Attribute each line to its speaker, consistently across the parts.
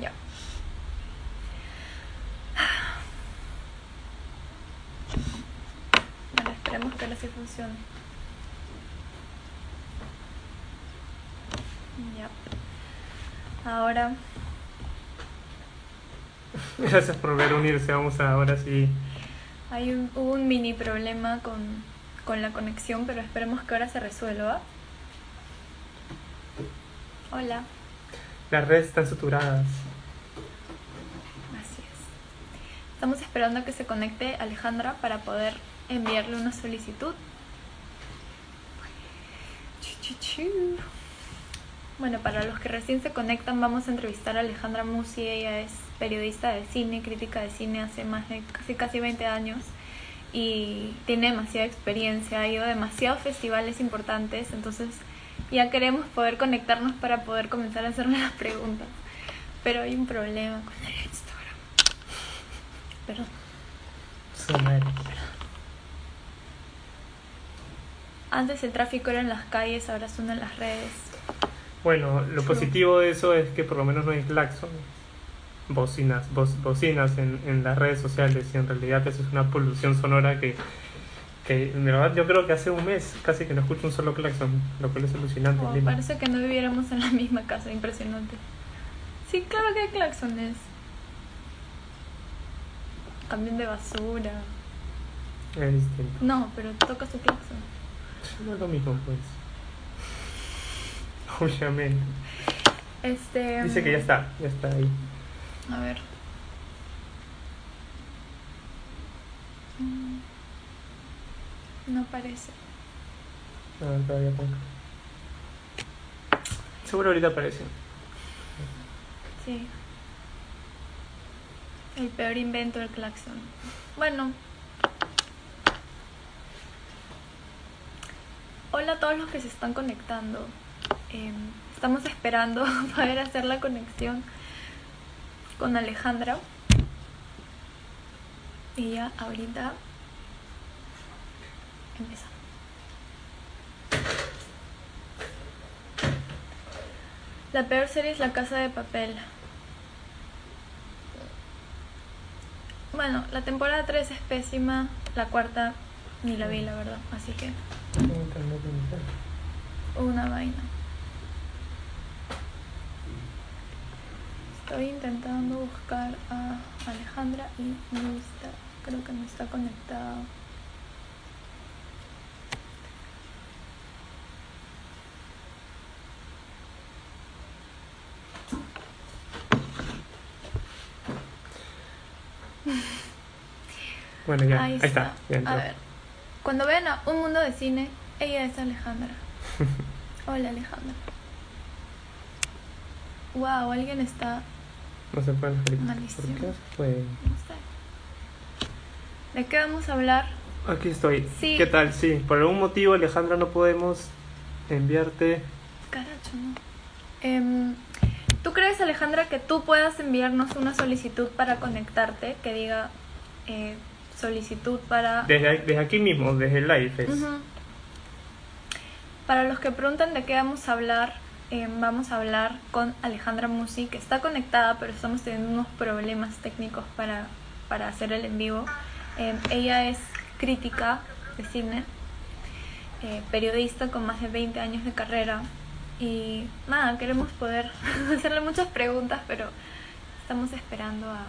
Speaker 1: Ya. Bueno, esperemos que ahora sí funcione. Ya. Ahora,
Speaker 2: Gracias por ver unirse. Vamos a ahora sí.
Speaker 1: hay un, hubo un mini problema con, con la conexión, pero esperemos que ahora se resuelva. Hola.
Speaker 2: Las redes están saturadas.
Speaker 1: Así es. Estamos esperando que se conecte Alejandra para poder enviarle una solicitud. Bueno, para los que recién se conectan, vamos a entrevistar a Alejandra Musi. Ella es periodista de cine, crítica de cine hace más de casi, casi 20 años y tiene demasiada experiencia, ha ido a demasiados festivales importantes, entonces ya queremos poder conectarnos para poder comenzar a hacerle las preguntas. Pero hay un problema con el Instagram. Perdón.
Speaker 2: Su madre.
Speaker 1: Antes el tráfico era en las calles, ahora son en las redes.
Speaker 2: Bueno, lo positivo de eso es que por lo menos no hay claxon, bocinas, bo- bocinas en, en las redes sociales y en realidad eso es una polución sonora que, que en verdad yo creo que hace un mes casi que no escucho un solo claxon, lo cual es alucinante.
Speaker 1: Oh, parece que no viviéramos en la misma casa, impresionante. Sí, claro que hay claxones. Camión de basura.
Speaker 2: Es distinto.
Speaker 1: No, pero toca su claxon.
Speaker 2: No es lo mismo pues. Obviamente.
Speaker 1: Este.
Speaker 2: Dice que ya está, ya está ahí.
Speaker 1: A ver. Mm. No parece.
Speaker 2: No, todavía no. Seguro ahorita aparece.
Speaker 1: Sí. El peor invento del claxon. Bueno. Hola a todos los que se están conectando. Em, estamos esperando poder hacer la conexión con Alejandra. Y ya ahorita empezamos. La peor serie es La Casa de Papel. Bueno, la temporada 3 es pésima, la cuarta ni la vi, la verdad, así que una vaina. Estoy intentando buscar a Alejandra y no está, creo que no está conectado.
Speaker 2: Bueno, ya,
Speaker 1: Ahí
Speaker 2: ahí, está. ya.
Speaker 1: A ver, cuando vean a Un Mundo de Cine, ella es Alejandra. Hola Alejandra. Wow, alguien está,
Speaker 2: No se pueden.
Speaker 1: Malísimo.
Speaker 2: ¿Por qué pueden?
Speaker 1: no sé. ¿De qué vamos a hablar?
Speaker 2: Aquí estoy.
Speaker 1: Sí.
Speaker 2: ¿Qué tal? Sí, por algún motivo, Alejandra, no podemos enviarte.
Speaker 1: Caracho, ¿no? Em, ¿Tú crees, Alejandra, que tú puedas enviarnos una solicitud para conectarte que diga eh, solicitud para...
Speaker 2: Desde, desde aquí mismo, desde el live. es-
Speaker 1: Ujú. Para los que preguntan de qué vamos a hablar, eh, vamos a hablar con Alejandra Musi, que está conectada, pero estamos teniendo unos problemas técnicos para, para hacer el en vivo. Eh, ella es crítica de cine, eh, periodista con más de 20 años de carrera. Y nada, queremos poder hacerle muchas preguntas, pero estamos esperando a,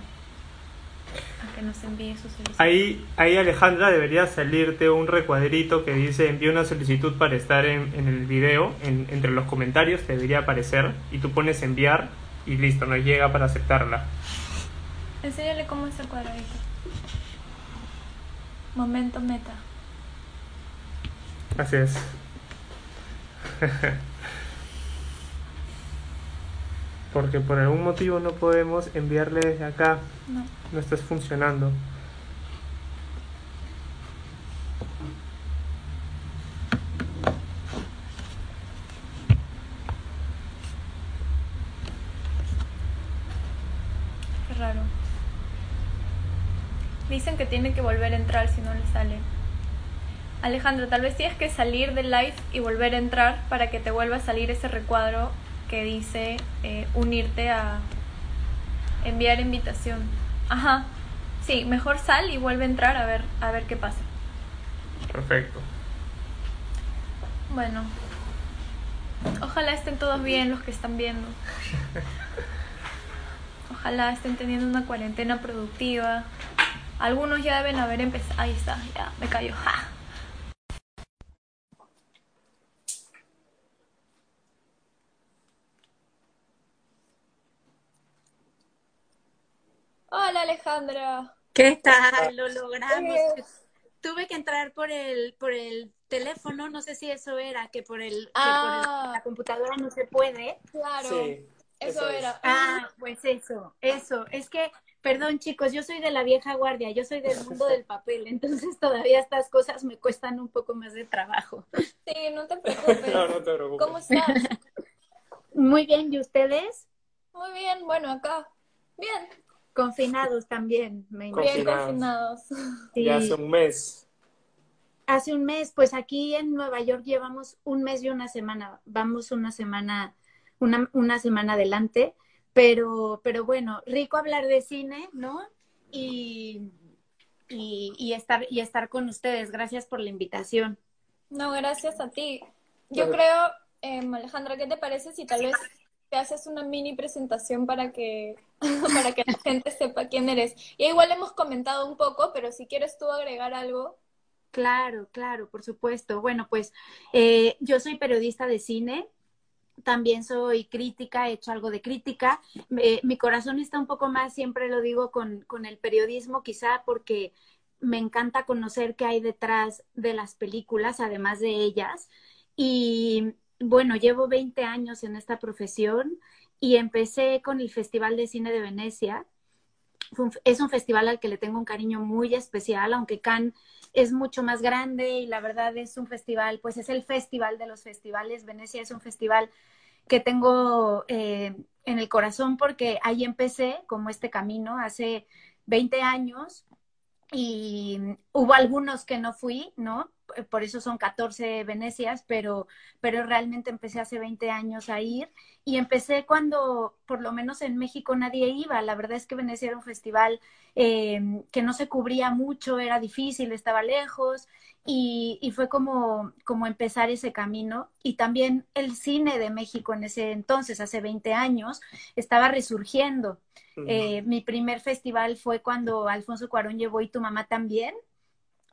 Speaker 1: a que nos envíe su solicitud.
Speaker 2: Ahí, ahí, Alejandra, debería salirte un recuadrito que dice envía una solicitud para estar en, en el video. En- entre los comentarios te debería aparecer. Y tú pones enviar y listo, nos llega para aceptarla.
Speaker 1: Enséñale cómo es el cuadradito. Momento meta.
Speaker 2: Así es. Porque por algún motivo no podemos enviarle desde acá.
Speaker 1: No.
Speaker 2: No estás funcionando.
Speaker 1: Qué raro. Dicen que tiene que volver a entrar si no le sale. Alejandro, tal vez tienes que salir del live y volver a entrar para que te vuelva a salir ese recuadro que dice eh, unirte a, enviar invitación. Ajá. Sí, mejor sal y vuelve a entrar a ver, a ver qué pasa.
Speaker 3: Perfecto.
Speaker 1: Bueno. Ojalá estén todos bien los que están viendo. Ojalá estén teniendo una cuarentena productiva. Algunos ya deben haber empezado. Ahí está, ya, me cayó. ¡Ja! Hola Alejandra.
Speaker 4: ¿Qué tal? Lo logramos. Tuve que entrar por el, por el teléfono, no sé si eso era, que por el,
Speaker 1: Ah.
Speaker 4: la computadora no se puede.
Speaker 1: Claro,
Speaker 3: Sí,
Speaker 1: eso,
Speaker 3: eso es.
Speaker 1: era.
Speaker 4: Ah, pues eso, eso. Es que, perdón chicos, yo soy de la vieja guardia, yo soy del mundo del papel, entonces todavía estas cosas me cuestan un poco más de trabajo.
Speaker 1: Sí, no te preocupes.
Speaker 3: No, no te preocupes.
Speaker 1: ¿Cómo estás?
Speaker 4: Muy bien, ¿y ustedes?
Speaker 1: Muy bien, bueno, acá. Bien,
Speaker 4: Confinados también, me imagino.
Speaker 1: bien
Speaker 3: Confinados.
Speaker 4: Sí.
Speaker 3: Ya hace un mes.
Speaker 4: Hace un mes, pues aquí en Nueva York llevamos un mes y una semana, vamos una semana, una, una semana adelante, pero, pero bueno, rico hablar de cine, ¿no? Y, y, y estar, y estar con ustedes. Gracias por la invitación.
Speaker 1: No, gracias a ti. Yo creo, em, Alejandra, ¿qué te parece si tal vez te haces una mini presentación para que, para que la gente sepa quién eres? Y igual hemos comentado un poco, pero si quieres tú agregar algo.
Speaker 4: Claro, claro, por supuesto. Bueno, pues eh, yo soy periodista de cine, también soy crítica, he hecho algo de crítica. Mi corazón está un poco más, siempre lo digo, con, con el periodismo, quizá porque me encanta conocer qué hay detrás de las películas, además de ellas. Y bueno, llevo 20 años en esta profesión y empecé con el Festival de Cine de Venecia. Es un festival al que le tengo un cariño muy especial, aunque Cannes es mucho más grande y la verdad es un festival, pues es el festival de los festivales. Venecia es un festival que tengo eh, en el corazón porque ahí empecé como este camino hace 20 años y hubo algunos que no fui, ¿no? Por eso son 14 Venecias, pero, pero realmente empecé hace 20 años a ir y empecé cuando por lo menos en México nadie iba. La verdad es que Venecia era un festival eh, que no se cubría mucho, era difícil, estaba lejos y, y fue como, como empezar ese camino. Y también el cine de México en ese entonces, hace 20 años, estaba resurgiendo. Eh, mi primer festival fue cuando Alfonso Cuarón llevó y tu mamá también.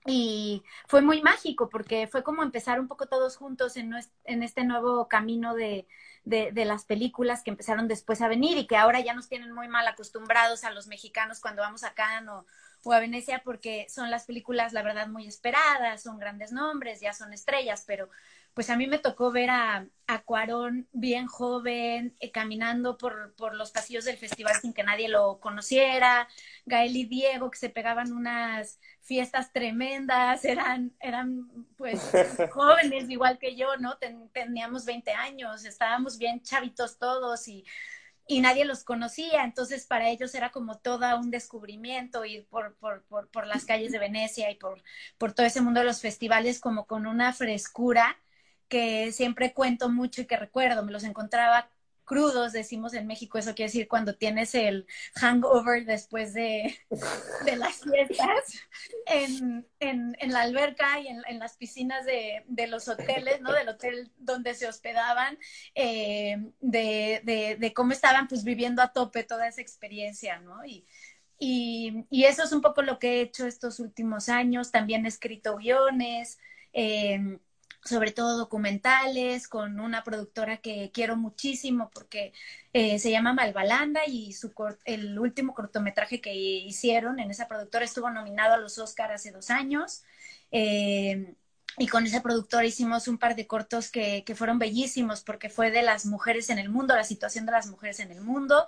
Speaker 4: Y fue muy mágico porque fue como empezar un poco todos juntos en, en este nuevo camino de, de, las películas que empezaron después a venir y que ahora ya nos tienen muy mal acostumbrados a los mexicanos cuando vamos a Cannes o a Venecia porque son las películas, la verdad, muy esperadas, son grandes nombres, ya son estrellas, pero pues a mí me tocó ver a, a Cuarón bien joven, eh, caminando por, por los pasillos del festival sin que nadie lo conociera, Gael y Diego que se pegaban unas fiestas tremendas, eran, eran pues jóvenes igual que yo, ¿no? Ten- teníamos 20 años, estábamos bien chavitos todos y, y nadie los conocía, entonces para ellos era como todo un descubrimiento ir por, por, por, por las calles de Venecia y por, por todo ese mundo de los festivales como con una frescura que siempre cuento mucho y que recuerdo, me los encontraba crudos, decimos en México, eso quiere decir cuando tienes el hangover después de, de las fiestas en, en, en la alberca y en, en las piscinas de, de, los hoteles, ¿no? Del hotel donde se hospedaban, eh, de, de, cómo estaban pues viviendo a tope toda esa experiencia, ¿no? Y, y, y, eso es un poco lo que he hecho estos últimos años, también he escrito guiones. Eh, sobre todo documentales, con una productora que quiero muchísimo porque eh, se llama Malvalanda y su el último cortometraje que hicieron en esa productora estuvo nominado a los Oscars hace dos años. Eh, y con esa productora hicimos un par de cortos que, que, fueron bellísimos porque fue de las mujeres en el mundo, la situación de las mujeres en el mundo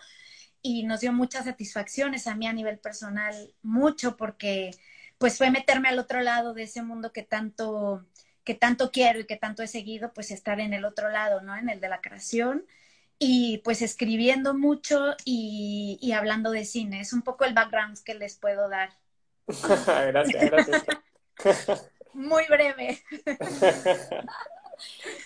Speaker 4: y nos dio muchas satisfacciones a mí a nivel personal, mucho porque pues fue meterme al otro lado de ese mundo que tanto que tanto quiero y que tanto he seguido, pues estar en el otro lado, ¿no? En el de la creación y pues escribiendo mucho y, y hablando de cine. Es un poco el background que les puedo dar.
Speaker 3: gracias, gracias.
Speaker 4: Muy breve.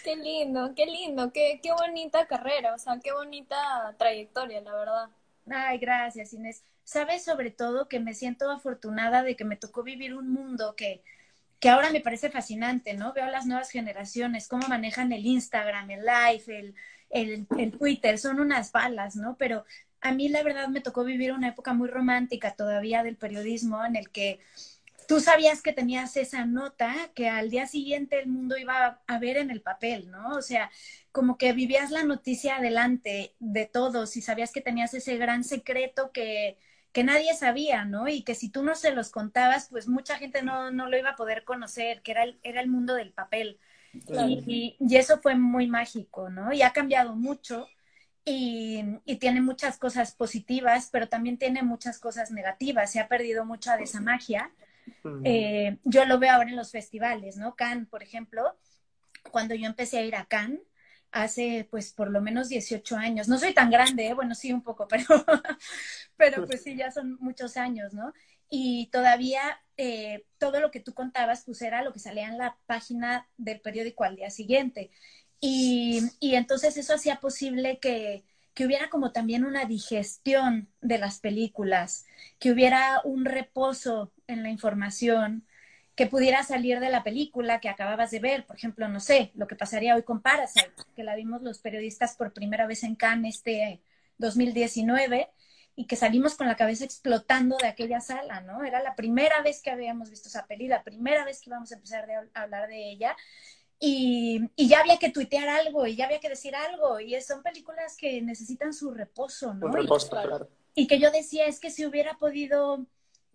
Speaker 1: qué lindo, qué lindo, qué, qué bonita carrera, o sea, qué bonita trayectoria, la verdad.
Speaker 4: Ay, gracias, Inés. Sabes sobre todo que me siento afortunada de que me tocó vivir un mundo que, que ahora me parece fascinante, ¿no? Veo las nuevas generaciones, cómo manejan el Instagram, el live, el, el, Twitter, son unas balas, ¿no? Pero a mí la verdad me tocó vivir una época muy romántica todavía del periodismo en el que tú sabías que tenías esa nota que al día siguiente el mundo iba a ver en el papel, ¿no? O sea, como que vivías la noticia adelante de todos y sabías que tenías ese gran secreto que, que nadie sabía, ¿no? Y que si tú no se los contabas, pues mucha gente no, no lo iba a poder conocer, que era el, era el mundo del papel. Y, y, eso fue muy mágico, ¿no? Y ha cambiado mucho y, y, tiene muchas cosas positivas, pero también tiene muchas cosas negativas. Se ha perdido mucha de esa magia. Eh, yo lo veo ahora en los festivales, ¿no? Cannes, por ejemplo, cuando yo empecé a ir a Cannes, hace pues por lo menos 18 años. No soy tan grande, ¿eh? bueno, sí un poco, pero, pero pues sí, ya son muchos años, ¿no? Y todavía eh, todo lo que tú contabas, pues era lo que salía en la página del periódico al día siguiente. Y, y entonces eso hacía posible que, que hubiera como también una digestión de las películas, que hubiera un reposo en la información, que pudiera salir de la película que acababas de ver, por ejemplo, no sé, lo que pasaría hoy con Parasite, que la vimos los periodistas por primera vez en Cannes este 2019 y que salimos con la cabeza explotando de aquella sala, ¿no? Era la primera vez que habíamos visto esa peli, la primera vez que íbamos a empezar a hablar de ella y, y, ya había que tuitear algo y ya había que decir algo. Y son películas que necesitan su reposo, ¿no?
Speaker 2: reposo, y, claro.
Speaker 4: y que yo decía, es que si hubiera podido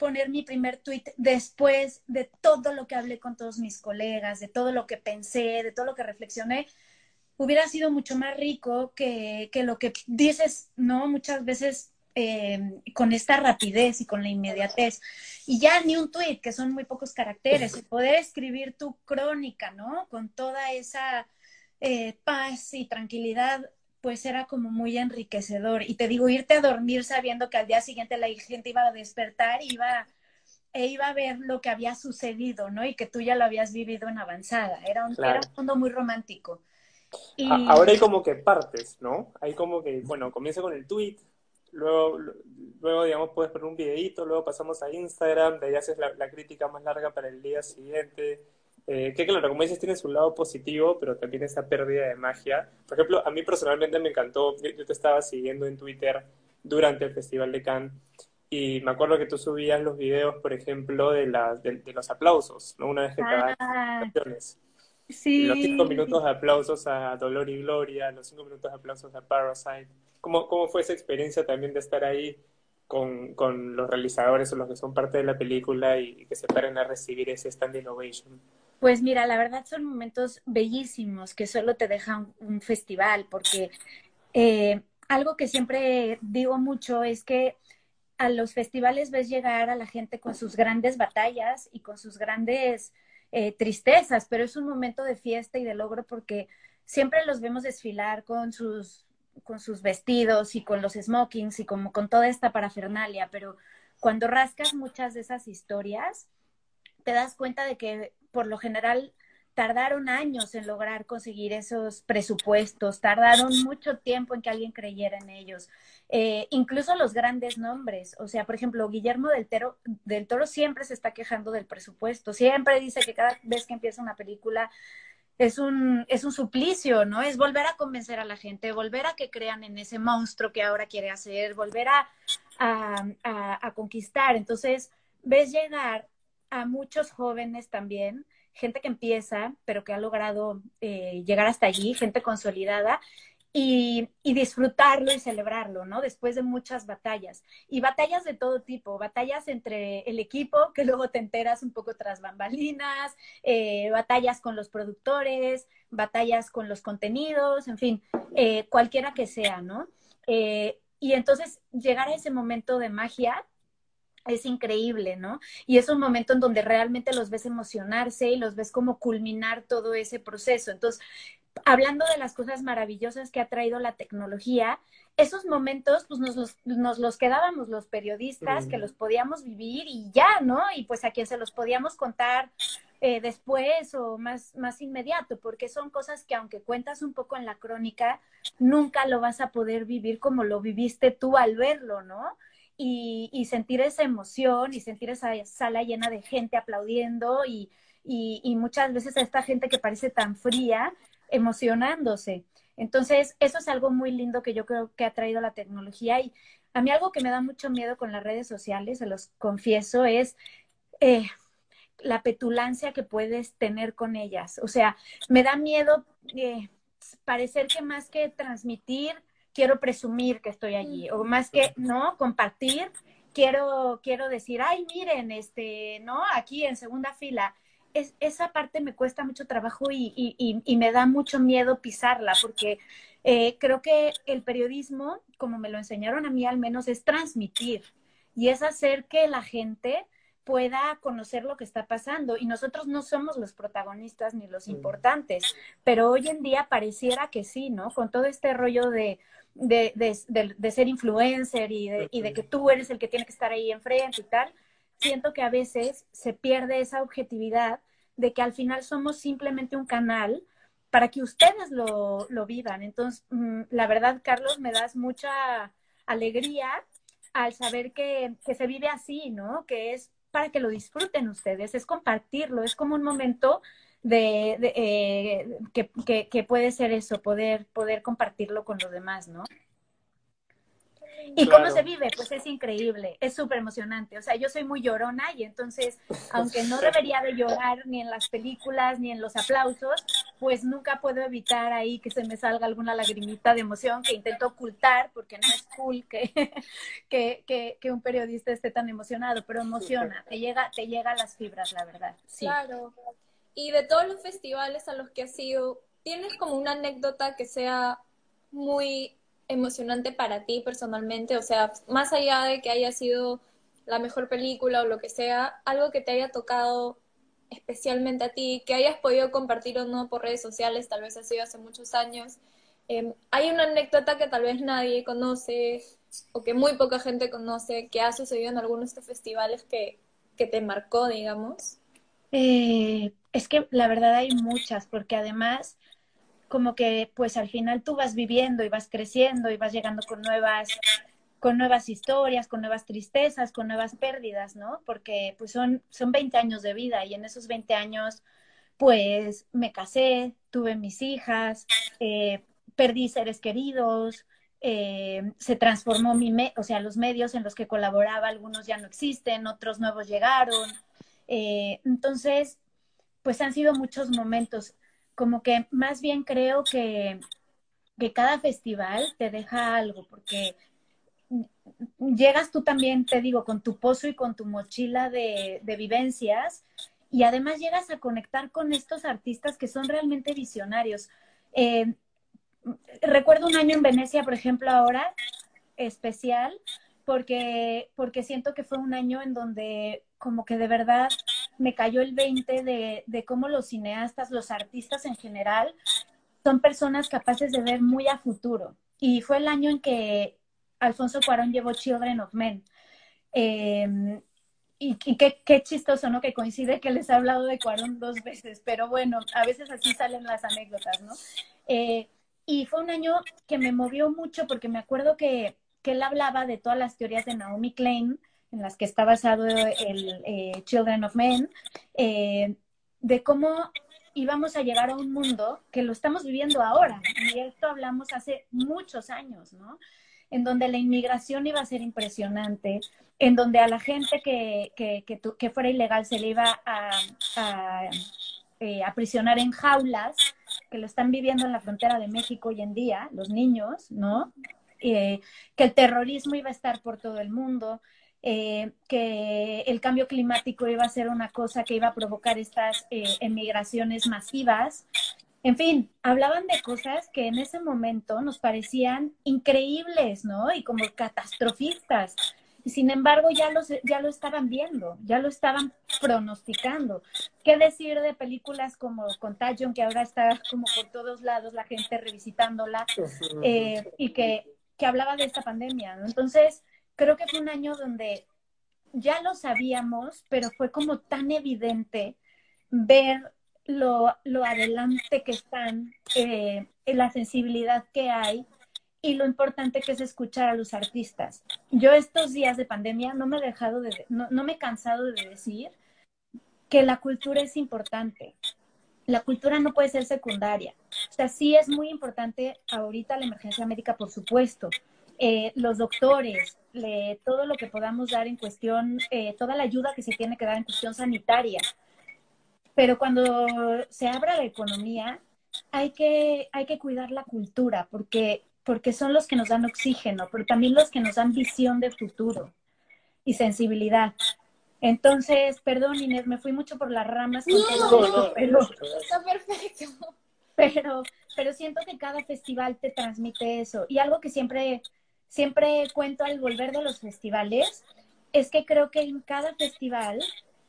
Speaker 4: poner mi primer tuit después de todo lo que hablé con todos mis colegas, de todo lo que pensé, de todo lo que reflexioné, hubiera sido mucho más rico que, que lo que dices, ¿no? Muchas veces eh, con esta rapidez y con la inmediatez. Y ya ni un tweet, que son muy pocos caracteres, el poder escribir tu crónica, ¿no? Con toda esa eh, paz y tranquilidad, pues era como muy enriquecedor. Y te digo, irte a dormir sabiendo que al día siguiente la gente iba a despertar y iba, e iba a ver lo que había sucedido, ¿no? Y que tú ya lo habías vivido en avanzada. Era un, era un mundo muy romántico.
Speaker 2: Y... Ahora hay como que partes, ¿no? Hay como que, bueno, comienza con el tweet, luego, luego digamos, puedes poner un videito, luego pasamos a Instagram, de ahí haces la, crítica más larga para el día siguiente. Eh, que claro, como dices, tiene su lado positivo, pero también esa pérdida de magia. Por ejemplo, a mí personalmente me encantó, yo te estaba siguiendo en Twitter durante el Festival de Cannes y me acuerdo que tú subías los videos, por ejemplo, de, la, de, los aplausos, ¿no? Una vez que ah, canciones.
Speaker 4: Sí.
Speaker 2: Los cinco minutos de aplausos a Dolor y Gloria, los cinco minutos de aplausos a Parasite. ¿Cómo, cómo fue esa experiencia también de estar ahí con, con, los realizadores o los que son parte de la película y, que se paren a recibir ese stand innovation?
Speaker 4: Pues mira, la verdad son momentos bellísimos que solo te dejan un festival, porque eh, algo que siempre digo mucho es que a los festivales ves llegar a la gente con sus grandes batallas y con sus grandes eh, tristezas, pero es un momento de fiesta y de logro porque siempre los vemos desfilar con sus con sus vestidos y con los smokings y como con toda esta parafernalia, pero cuando rascas muchas de esas historias, te das cuenta de que por lo general tardaron años en lograr conseguir esos presupuestos, tardaron mucho tiempo en que alguien creyera en ellos. Eh, incluso los grandes nombres, o sea, por ejemplo, Guillermo del, del Toro siempre se está quejando del presupuesto, siempre dice que cada vez que empieza una película es un, es un suplicio, ¿no? Es volver a convencer a la gente, volver a que crean en ese monstruo que ahora quiere hacer, volver a, a, conquistar. Entonces, ves llegar a muchos jóvenes también, gente que empieza, pero que ha logrado eh, llegar hasta allí, gente consolidada, y, disfrutarlo y celebrarlo, ¿no? Después de muchas batallas. Y batallas de todo tipo, batallas entre el equipo, que luego te enteras un poco tras bambalinas, eh, batallas con los productores, batallas con los contenidos, en fin, eh, cualquiera que sea, ¿no? Y entonces llegar a ese momento de magia es increíble, ¿no? Y es un momento en donde realmente los ves emocionarse y los ves como culminar todo ese proceso. Entonces, hablando de las cosas maravillosas que ha traído la tecnología, esos momentos pues nos los, nos los quedábamos los periodistas que los podíamos vivir y ya, ¿no? Y pues a quien se los podíamos contar eh, después o más, más inmediato, porque son cosas que aunque cuentas un poco en la crónica, nunca lo vas a poder vivir como lo viviste tú al verlo, ¿no? Y, sentir esa emoción y sentir esa sala llena de gente aplaudiendo y, y, y muchas veces a esta gente que parece tan fría emocionándose. Entonces, eso es algo muy lindo que yo creo que ha traído la tecnología y a mí algo que me da mucho miedo con las redes sociales, se los confieso, es eh, la petulancia que puedes tener con ellas. O sea, me da miedo eh, parecer que más que transmitir, quiero presumir que estoy allí, o más que, ¿no? Compartir, quiero, quiero decir, ay, miren, este, ¿no? Aquí en segunda fila. Es, esa parte me cuesta mucho trabajo y, y, y, me da mucho miedo pisarla, porque eh, creo que el periodismo, como me lo enseñaron a mí al menos, es transmitir y es hacer que la gente pueda conocer lo que está pasando. Y nosotros no somos los protagonistas ni los importantes, pero hoy en día pareciera que sí, ¿no? Con todo este rollo de, de, de, ser influencer y de, y de que tú eres el que tiene que estar ahí enfrente y tal, siento que a veces se pierde esa objetividad de que al final somos simplemente un canal para que ustedes lo, lo vivan. Entonces, mm, la verdad, Carlos, me das mucha alegría al saber que, que se vive así, ¿no? Que es para que lo disfruten ustedes, es compartirlo, es como un momento de, de eh, que, que, que, puede ser eso, poder, poder compartirlo con los demás, ¿no? ¿Y claro. cómo se vive? Pues es increíble, es súper emocionante. O sea, yo soy muy llorona y entonces, aunque no debería de llorar ni en las películas ni en los aplausos, pues nunca puedo evitar ahí que se me salga alguna lagrimita de emoción que intento ocultar porque no es cool que, que, que, que un periodista esté tan emocionado, pero emociona, te llega, te llega a las fibras, la verdad.
Speaker 1: Sí. Claro. Y de todos los festivales a los que has ido, ¿tienes como una anécdota que sea muy emocionante para ti personalmente? O sea, más allá de que haya sido la mejor película o lo que sea, algo que te haya tocado especialmente a ti, que hayas podido compartir o no por redes sociales, tal vez ha sido hace muchos años. Eh, hay una anécdota que tal vez nadie conoce o que muy poca gente conoce, que ha sucedido en algunos de estos festivales que, que te marcó, digamos.
Speaker 4: Eh, es que la verdad hay muchas, porque además como que pues al final tú vas viviendo y vas creciendo y vas llegando con nuevas con nuevas historias, con nuevas tristezas, con nuevas pérdidas, ¿no? Porque pues son, son 20 años de vida y en esos 20 años pues me casé, tuve mis hijas, eh, perdí seres queridos, eh, se transformó mi, me o sea, los medios en los que colaboraba, algunos ya no existen, otros nuevos llegaron. Eh, entonces, pues han sido muchos momentos como que más bien creo que, que cada festival te deja algo, porque llegas tú también, te digo, con tu pozo y con tu mochila de, vivencias y además llegas a conectar con estos artistas que son realmente visionarios. Eh, recuerdo un año en Venecia, por ejemplo, ahora, especial, porque, porque siento que fue un año en donde como que de verdad me cayó el 20 de, de cómo los cineastas, los artistas en general, son personas capaces de ver muy a futuro. Y fue el año en que Alfonso Cuarón llevó Children of Men. Eh, y, y qué, qué, chistoso, ¿no? Que coincide que les he hablado de Cuarón dos veces, pero bueno, a veces así salen las anécdotas, ¿no? Eh, y fue un año que me movió mucho porque me acuerdo que, que él hablaba de todas las teorías de Naomi Klein, en las que está basado el eh, Children of Men, eh, de cómo íbamos a llegar a un mundo que lo estamos viviendo ahora. Y esto hablamos hace muchos años, ¿no? En donde la inmigración iba a ser impresionante, en donde a la gente que, que, que, que fuera ilegal se le iba a, a eh, aprisionar en jaulas, que lo están viviendo en la frontera de México hoy en día, los niños, ¿no? Eh, que el terrorismo iba a estar por todo el mundo, eh, que el cambio climático iba a ser una cosa que iba a provocar estas eh, emigraciones masivas. En fin, hablaban de cosas que en ese momento nos parecían increíbles, ¿no? Y como catastrofistas. Y sin embargo, ya, los, ya lo estaban viendo, ya lo estaban pronosticando. ¿Qué decir de películas como Contagion, que ahora está como por todos lados la gente revisitándola, eh, y que, que hablaba de esta pandemia, ¿no? Entonces, creo que fue un año donde ya lo sabíamos, pero fue como tan evidente ver lo, lo adelante que están, eh, la sensibilidad que hay y lo importante que es escuchar a los artistas. Yo estos días de pandemia no me he dejado de, no, no me he cansado de decir que la cultura es importante. La cultura no puede ser secundaria. O sea, sí es muy importante ahorita la emergencia médica, por supuesto. Eh, los doctores, le, todo lo que podamos dar en cuestión, eh, toda la ayuda que se tiene que dar en cuestión sanitaria. Pero cuando se abra la economía, hay que, hay que cuidar la cultura, porque, porque son los que nos dan oxígeno, pero también los que nos dan visión de futuro y sensibilidad. Entonces, perdón Inés, me fui mucho por las ramas. Con todo esto, pero,
Speaker 1: Está perfecto.
Speaker 4: pero, pero siento que cada festival te transmite eso. Y algo que siempre, siempre cuento al volver de los festivales es que creo que en cada festival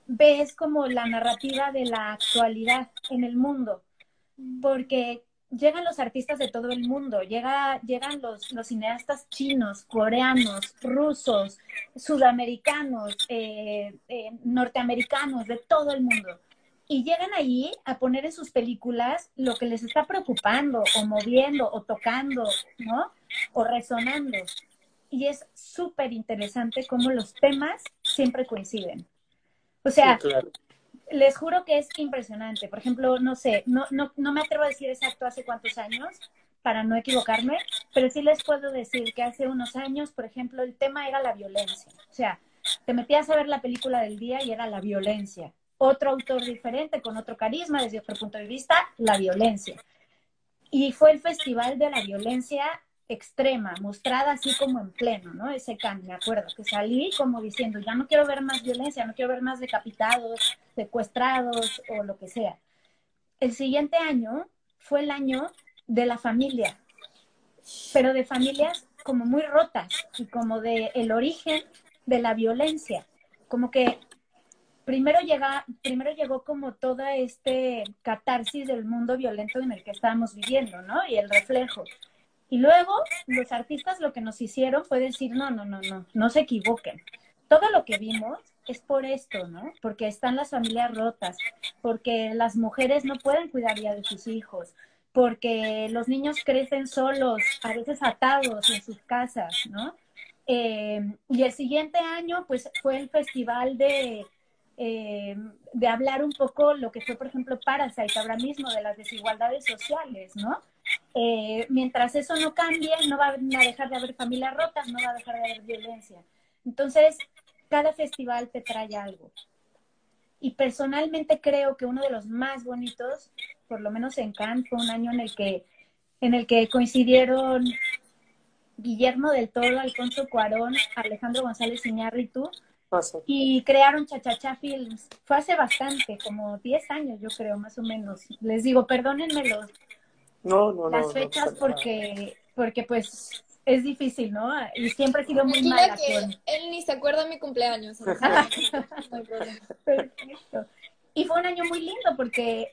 Speaker 4: ves como la narrativa de la actualidad en el mundo. Porque llegan los artistas de todo el mundo, llega, llegan los, los cineastas chinos, coreanos, rusos, sudamericanos, eh, eh, norteamericanos, de todo el mundo. Y llegan allí a poner en sus películas lo que les está preocupando, o moviendo, o tocando, ¿no? O resonando. Y es súper interesante cómo los temas siempre coinciden. O sea,
Speaker 2: Sí, claro.
Speaker 4: les juro que es impresionante. Por ejemplo, no sé, no, no, no me atrevo a decir exacto hace cuántos años para no equivocarme, pero sí les puedo decir que hace unos años, por ejemplo, el tema era la violencia. O sea, te metías a ver la película del día y era la violencia. Otro autor diferente, con otro carisma, desde otro punto de vista, la violencia. Y fue el festival de la violencia extrema, mostrada así como en pleno, ¿no? Ese can, me acuerdo, que salí como diciendo, ya no quiero ver más violencia, no quiero ver más decapitados, secuestrados o lo que sea. El siguiente año fue el año de la familia, pero de familias como muy rotas y como de el origen de la violencia, como que primero llega, primero llegó como toda este catarsis del mundo violento en el que estábamos viviendo, ¿no? Y el reflejo. Y luego los artistas lo que nos hicieron fue decir, no, no, no, no, no se equivoquen. Todo lo que vimos es por esto, ¿no? Porque están las familias rotas, porque las mujeres no pueden cuidar ya de sus hijos, porque los niños crecen solos, a veces atados en sus casas, ¿no? Eh, y el siguiente año, pues fue el festival de, eh, de hablar un poco lo que fue, por ejemplo, Parasite, ahora mismo, de las desigualdades sociales, ¿no? Eh, mientras eso no cambie, no va a dejar de haber familias rotas, no va a dejar de haber violencia. Entonces, cada festival te trae algo. Y personalmente creo que uno de los más bonitos, por lo menos en Cannes, fue un año en el que, en el que coincidieron Guillermo del Toro, Alfonso Cuarón, Alejandro González Iñárritu,
Speaker 2: Pasa.
Speaker 4: y crearon Chachachá Films. Fue hace bastante, como 10 años, yo creo, más o menos. Les digo, perdónenme los,
Speaker 2: No, no, no.
Speaker 4: las
Speaker 2: no
Speaker 4: fechas porque, porque pues es difícil, ¿no? Y siempre he sido muy mala
Speaker 1: que
Speaker 4: con...
Speaker 1: él ni se acuerda de mi cumpleaños. no.
Speaker 4: Perfecto. Y fue un año muy lindo porque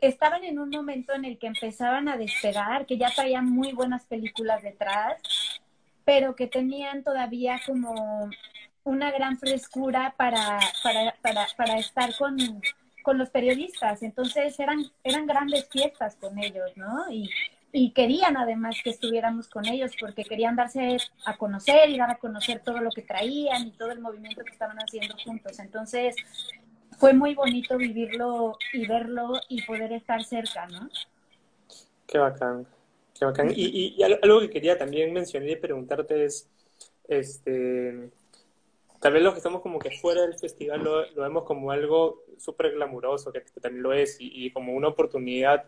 Speaker 4: estaban en un momento en el que empezaban a despegar, que ya traían muy buenas películas detrás, pero que tenían todavía como una gran frescura para, para, para, para estar con, con los periodistas. Entonces eran, eran grandes fiestas con ellos, ¿no? Y, y querían además que estuviéramos con ellos porque querían darse a conocer y dar a conocer todo lo que traían y todo el movimiento que estaban haciendo juntos. Entonces fue muy bonito vivirlo y verlo y poder estar cerca, ¿no?
Speaker 2: Qué bacán, qué bacán. Y, y, y al- algo que quería también mencionar y preguntarte es, este, tal vez los que estamos como que fuera del festival lo, vemos como algo súper glamuroso, que, también lo es, y, como una oportunidad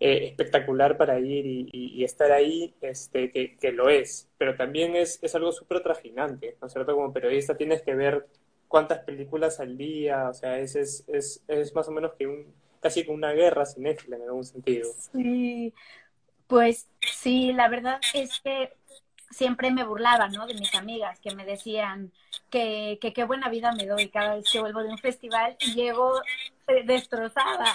Speaker 2: eh, espectacular para ir y, estar ahí, este, que, que lo es, pero también es, es algo súper trajinante, ¿no es cierto? Como periodista tienes que ver cuántas películas al día, o sea, es, es, es, es más o menos que un, casi como una guerra cinéfila en algún sentido.
Speaker 4: Sí, pues sí, la verdad es que siempre me burlaba, ¿no? De mis amigas que me decían que qué buena vida me doy cada vez que vuelvo de un festival y llego eh, destrozada.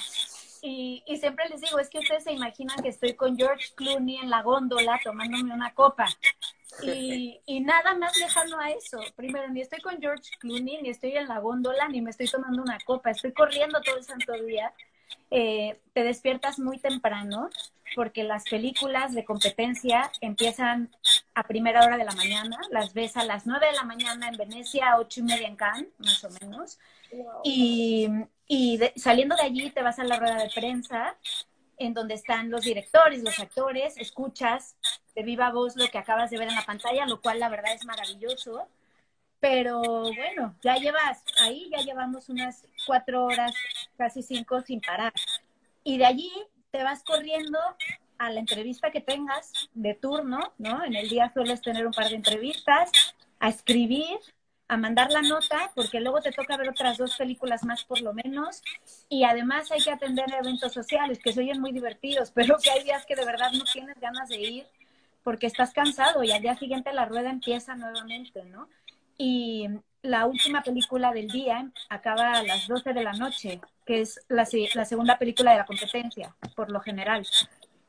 Speaker 4: Y, y siempre les digo, es que ustedes se imaginan que estoy con George Clooney en la góndola tomándome una copa. Y, y, nada más lejano a eso. Primero, ni estoy con George Clooney, ni estoy en la góndola, ni me estoy tomando una copa. Estoy corriendo todo el santo día. Eh, te despiertas muy temprano porque las películas de competencia empiezan a primera hora de la mañana. Las ves a las nueve de la mañana en Venecia, ocho y media en Cannes, más o menos. Y, y saliendo de allí te vas a la rueda de prensa en donde están los directores, los actores, escuchas de viva voz lo que acabas de ver en la pantalla, lo cual la verdad es maravilloso. Pero bueno, ya llevas ahí, ya llevamos unas cuatro horas, casi cinco sin parar. Y de allí te vas corriendo a la entrevista que tengas de turno, ¿no? En el día sueles tener un par de entrevistas, a escribir, a mandar la nota, porque luego te toca ver otras dos películas más por lo menos, y además hay que atender eventos sociales que se oyen muy divertidos, pero que hay días que de verdad no tienes ganas de ir porque estás cansado y al día siguiente la rueda empieza nuevamente, ¿no? Y la última película del día acaba a las 12 de la noche, que es la, la segunda película de la competencia, por lo general.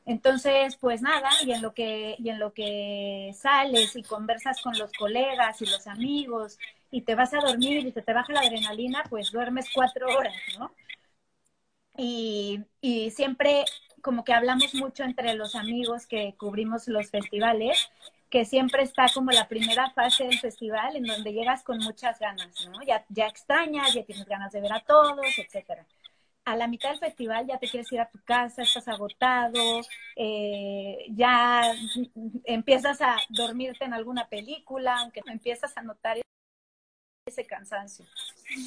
Speaker 4: Entonces, pues nada, y en lo que, y en lo que sales y conversas con los colegas y los amigos y te vas a dormir y se te baja la adrenalina, pues duermes cuatro horas, ¿no? Y, y siempre como que hablamos mucho entre los amigos que cubrimos los festivales, que siempre está como la primera fase del festival en donde llegas con muchas ganas, ¿no? Ya, ya extrañas, ya tienes ganas de ver a todos, etcétera a la mitad del festival ya te quieres ir a tu casa, estás agotado, eh, ya empiezas a dormirte en alguna película, aunque no empiezas a notar ese cansancio.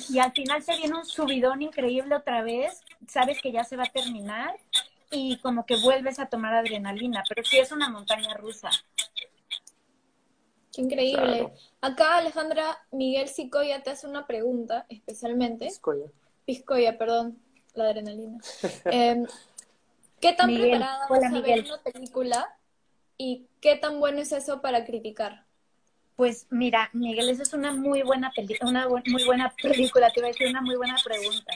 Speaker 4: Y al final se viene un subidón increíble otra vez, sabes que ya se va a terminar y como que vuelves a tomar adrenalina, pero sí es una montaña rusa.
Speaker 1: Qué increíble. Acá Alejandra Miguel Sicoya te hace una pregunta especialmente.
Speaker 2: Piscoya.
Speaker 1: Piscoya, perdón la adrenalina. Em, ¿Qué tan preparada vas a ver una película y qué tan bueno es eso para criticar?
Speaker 4: Pues mira, Miguel, esa es una muy buena película, una muy buena película, te voy a decir una muy buena pregunta.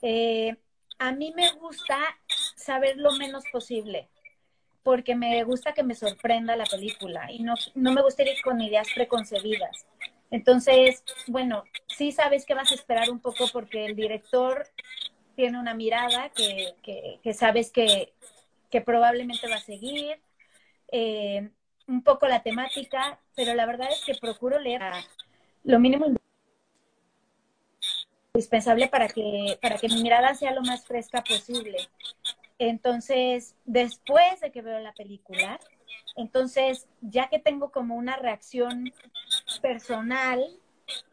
Speaker 4: Eh, a mí me gusta saber lo menos posible, porque me gusta que me sorprenda la película y no, no me gusta ir con ideas preconcebidas. Entonces, bueno, sí sabes que vas a esperar un poco porque el director tiene una mirada que, que, sabes que, que, probablemente va a seguir, eh, un poco la temática, pero la verdad es que procuro leer lo mínimo indispensable para que, para que mi mirada sea lo más fresca posible. Entonces, después de que veo la película, entonces, ya que tengo como una reacción personal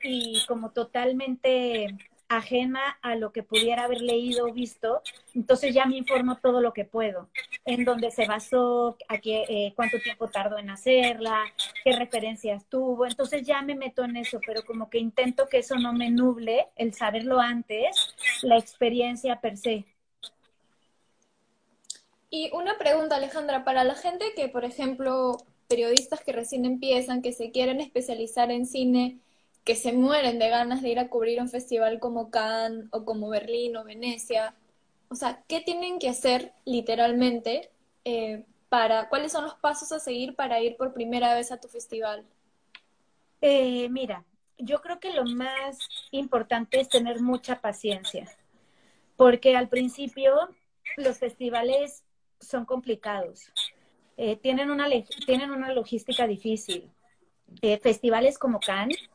Speaker 4: y como totalmente ajena a lo que pudiera haber leído o visto, entonces ya me informo todo lo que puedo, en dónde se basó, a qué, eh, cuánto tiempo tardó en hacerla, qué referencias tuvo, entonces ya me meto en eso, pero como que intento que eso no me nuble el saberlo antes, la experiencia per se.
Speaker 1: Y una pregunta, Alejandra, para la gente que, por ejemplo, periodistas que recién empiezan, que se quieren especializar en cine, que se mueren de ganas de ir a cubrir un festival como Cannes o como Berlín o Venecia. O sea, ¿qué tienen que hacer literalmente eh, para, cuáles son los pasos a seguir para ir por primera vez a tu festival?
Speaker 4: Eh, mira, yo creo que lo más importante es tener mucha paciencia, porque al principio los festivales son complicados, eh, tienen, una, tienen una logística difícil. festivales como Cannes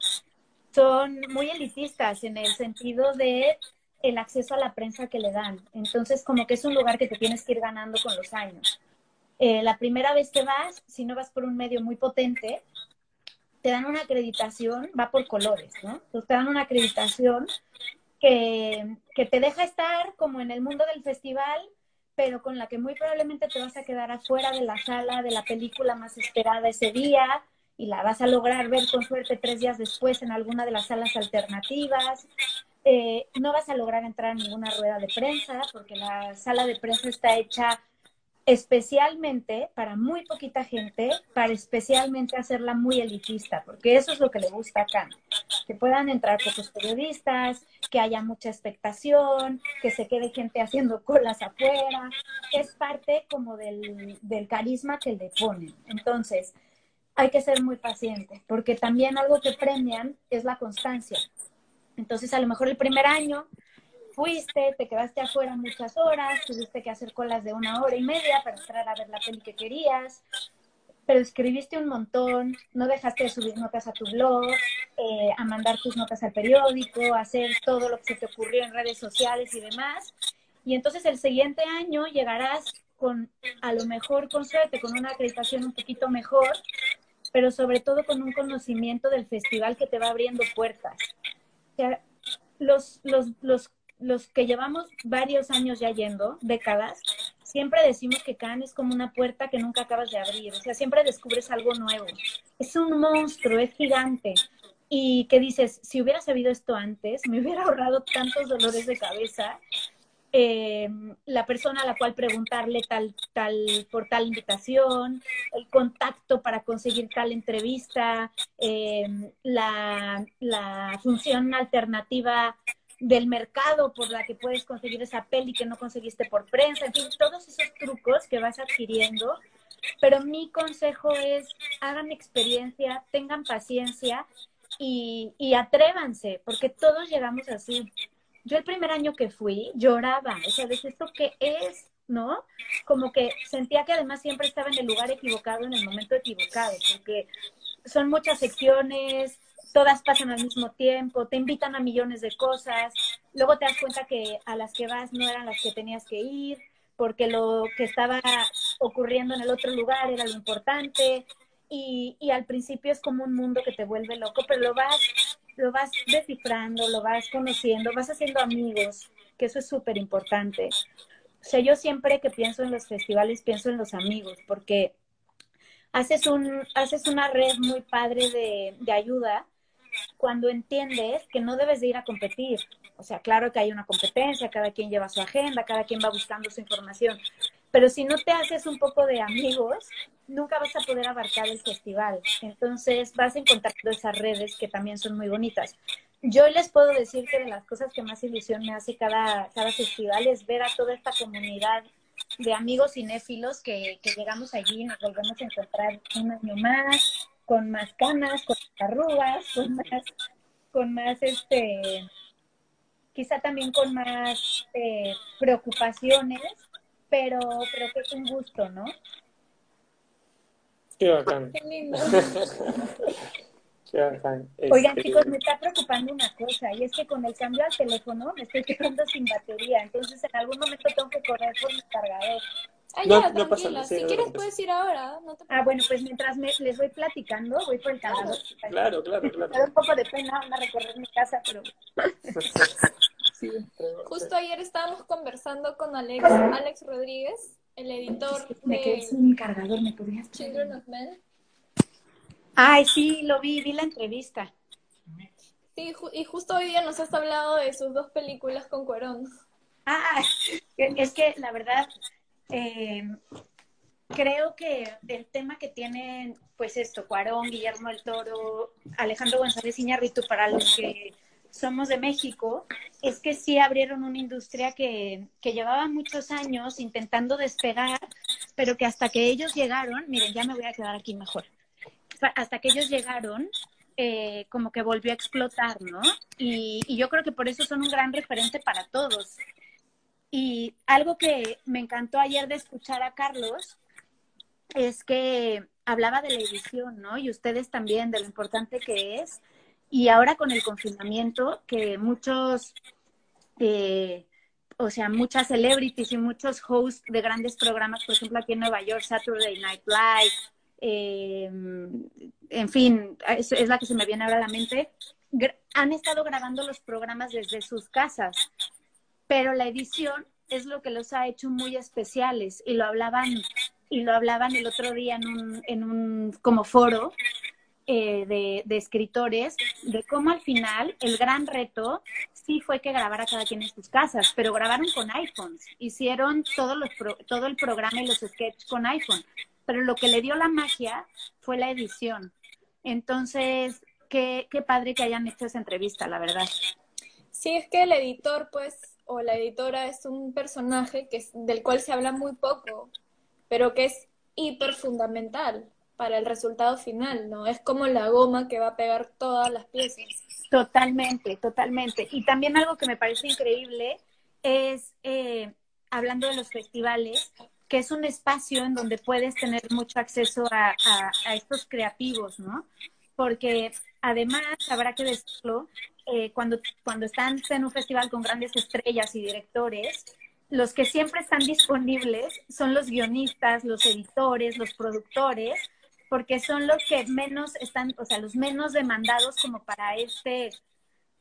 Speaker 4: son muy elitistas en el sentido de el acceso a la prensa que le dan. Entonces, como que es un lugar que te tienes que ir ganando con los años. Eh, la primera vez que vas, si no vas por un medio muy potente, te dan una acreditación, va por colores, ¿no? Entonces te dan una acreditación que, que te deja estar como en el mundo del festival, pero con la que muy probablemente te vas a quedar afuera de la sala de la película más esperada ese día, y la vas a lograr ver con suerte tres días después en alguna de las salas alternativas. Eh, no vas a lograr entrar en ninguna rueda de prensa porque la sala de prensa está hecha especialmente para muy poquita gente, para especialmente hacerla muy elitista, porque eso es lo que le gusta acá, que puedan entrar pocos periodistas, que haya mucha expectación, que se quede gente haciendo colas afuera, es parte como del, del carisma que le ponen. Entonces, hay que ser muy paciente, porque también algo que premian es la constancia. Entonces, a lo mejor el primer año fuiste, te quedaste afuera muchas horas, tuviste que hacer colas de una hora y media para entrar a ver la peli que querías, pero escribiste un montón, no dejaste de subir notas a tu blog, eh, a mandar tus notas al periódico, a hacer todo lo que se te ocurrió en redes sociales y demás. Y entonces el siguiente año llegarás con, a lo mejor con suerte, con una acreditación un poquito mejor, pero sobre todo con un conocimiento del festival que te va abriendo puertas. O sea, los, los, los, los que llevamos varios años ya yendo, décadas, siempre decimos que Cannes es como una puerta que nunca acabas de abrir, o sea, siempre descubres algo nuevo. Es un monstruo, es gigante. Y que dices, si hubiera sabido esto antes, me hubiera ahorrado tantos dolores de cabeza eh, la persona a la cual preguntarle tal, tal, por tal invitación, el contacto para conseguir tal entrevista, eh, la, función alternativa del mercado por la que puedes conseguir esa peli que no conseguiste por prensa, en fin, todos esos trucos que vas adquiriendo. Pero mi consejo es, hagan experiencia, tengan paciencia y atrévanse, porque todos llegamos así yo el primer año que fui lloraba, o sea, ¿ves esto qué es? ¿No? Como que sentía que además siempre estaba en el lugar equivocado, en el momento equivocado, porque son muchas secciones, todas pasan al mismo tiempo, te invitan a millones de cosas, luego te das cuenta que a las que vas no eran las que tenías que ir, porque lo que estaba ocurriendo en el otro lugar era lo importante, y, y al principio es como un mundo que te vuelve loco, pero lo vas lo vas descifrando, lo vas conociendo, vas haciendo amigos, que eso es súper importante. O sea, yo siempre que pienso en los festivales, pienso en los amigos, porque haces, un, haces una red muy padre de, de ayuda cuando entiendes que no debes de ir a competir. O sea, claro que hay una competencia, cada quien lleva su agenda, cada quien va buscando su información, pero si no te haces un poco de amigos, nunca vas a poder abarcar el festival. Entonces vas encontrando esas redes que también son muy bonitas. Yo les puedo decir que de las cosas que más ilusión me hace cada, cada festival es ver a toda esta comunidad de amigos cinéfilos que, llegamos allí y nos volvemos a encontrar un año más, con más canas, con más arrugas, con más, con más este, quizá también con más eh, preocupaciones, pero, pero que es un gusto, ¿no?
Speaker 2: Qué bacán.
Speaker 1: Qué lindo.
Speaker 2: Qué bacán.
Speaker 4: Oigan,
Speaker 2: Este,
Speaker 4: chicos, me está preocupando una cosa, y es que con el cambio al teléfono me estoy quedando sin batería, entonces en algún momento tengo que correr por mi cargador.
Speaker 1: Ah,
Speaker 2: No,
Speaker 1: ya,
Speaker 2: no
Speaker 1: tranquila. si quieres puedes ir ahora. No te
Speaker 4: Ah, bueno, pues mientras me- les voy platicando, voy por el cargador.
Speaker 2: Claro, claro,
Speaker 4: Me da
Speaker 2: claro.
Speaker 4: un poco de pena van a recorrer mi casa, pero
Speaker 1: Justo ayer estábamos conversando con Alex, Alex Rodríguez, el editor
Speaker 4: Me quedé
Speaker 1: de
Speaker 4: sin cargador, ¿me podrías
Speaker 1: Children of Men.
Speaker 4: Ay, sí, lo vi, vi la entrevista.
Speaker 1: Sí, ju- y justo hoy día nos has hablado de sus dos películas con Cuarón.
Speaker 4: Ah, es que la verdad, eh, creo que el tema que tienen, pues esto, Cuarón, Guillermo del Toro, Alejandro González Iñárritu, para los que somos de México, es que sí abrieron una industria que, que llevaba muchos años intentando despegar, pero que hasta que ellos llegaron, miren, ya me voy a quedar aquí mejor, hasta que ellos llegaron, eh, como que volvió a explotar, ¿no? Y, y yo creo que por eso son un gran referente para todos. Y algo que me encantó ayer de escuchar a Carlos es que hablaba de la edición, ¿no? Y ustedes también, de lo importante que es. Y ahora con el confinamiento, que muchos, eh, o sea, muchas celebrities y muchos hosts de grandes programas, por ejemplo, aquí en Nueva York, Saturday Night Live, eh, en fin, es, es la que se me viene ahora a la mente, han estado grabando los programas desde sus casas pero la edición es lo que los ha hecho muy especiales y lo hablaban y lo hablaban el otro día en un, en un como foro eh, de, escritores de cómo al final el gran reto sí fue que grabara cada quien en sus casas, pero grabaron con iPhones, hicieron todos los pro- todo el programa y los sketches con iPhone, pero lo que le dio la magia fue la edición. Entonces, qué, qué padre que hayan hecho esa entrevista, la verdad.
Speaker 1: Sí, es que el editor, pues, o la editora es un personaje que del cual se habla muy poco, pero que es hiper fundamental para el resultado final, ¿no? Es como la goma que va a pegar todas las piezas.
Speaker 4: Totalmente, totalmente. Y también algo que me parece increíble es, eh, hablando de los festivales, que es un espacio en donde puedes tener mucho acceso a, estos creativos, ¿no? Porque además, habrá que decirlo, eh, cuando, cuando están en un festival con grandes estrellas y directores, los que siempre están disponibles son los guionistas, los editores, los productores, porque son los que menos están, o sea, los menos demandados como para este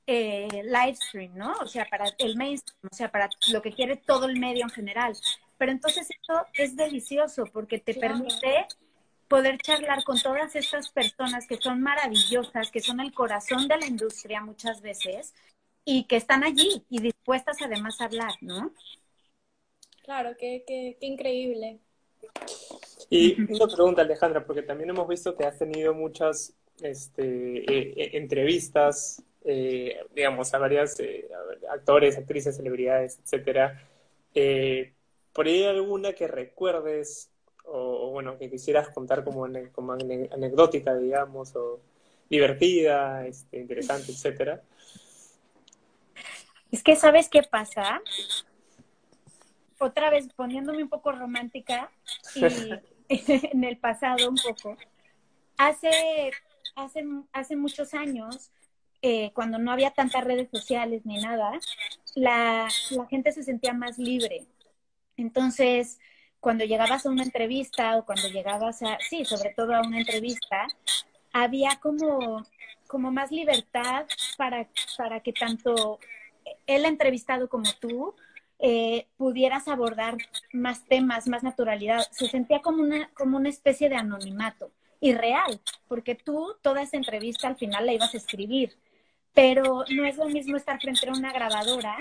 Speaker 4: eh, live stream, ¿no? O sea, para el mainstream, o sea, para lo que quiere todo el medio en general. Pero entonces esto es delicioso porque te permite poder charlar con todas estas personas que son maravillosas, que son el corazón de la industria muchas veces y que están allí y dispuestas además a hablar, ¿no?
Speaker 1: Claro, qué, qué, qué increíble.
Speaker 2: Y una pregunta, Alejandra, porque también hemos visto que has tenido muchas este, eh, eh, entrevistas, eh, digamos, a varios actores, actrices, celebridades, etcétera. ¿Por ahí alguna que recuerdes o, bueno, que quisieras contar como, como anecdótica, digamos, o divertida, este, interesante, etcétera?
Speaker 4: Es que, ¿sabes qué pasa? Otra vez poniéndome un poco romántica y en el pasado un poco. Hace, hace, hace muchos años, eh, cuando no había tantas redes sociales ni nada, la, la gente se sentía más libre. Entonces, cuando llegabas a una entrevista o cuando llegabas a, sí, sobre todo a una entrevista, había como, como más libertad para, para que tanto el entrevistado como tú eh, pudieras abordar más temas, más naturalidad. Se sentía como una, como una especie de anonimato y real, porque tú toda esa entrevista al final la ibas a escribir, pero no es lo mismo estar frente a una grabadora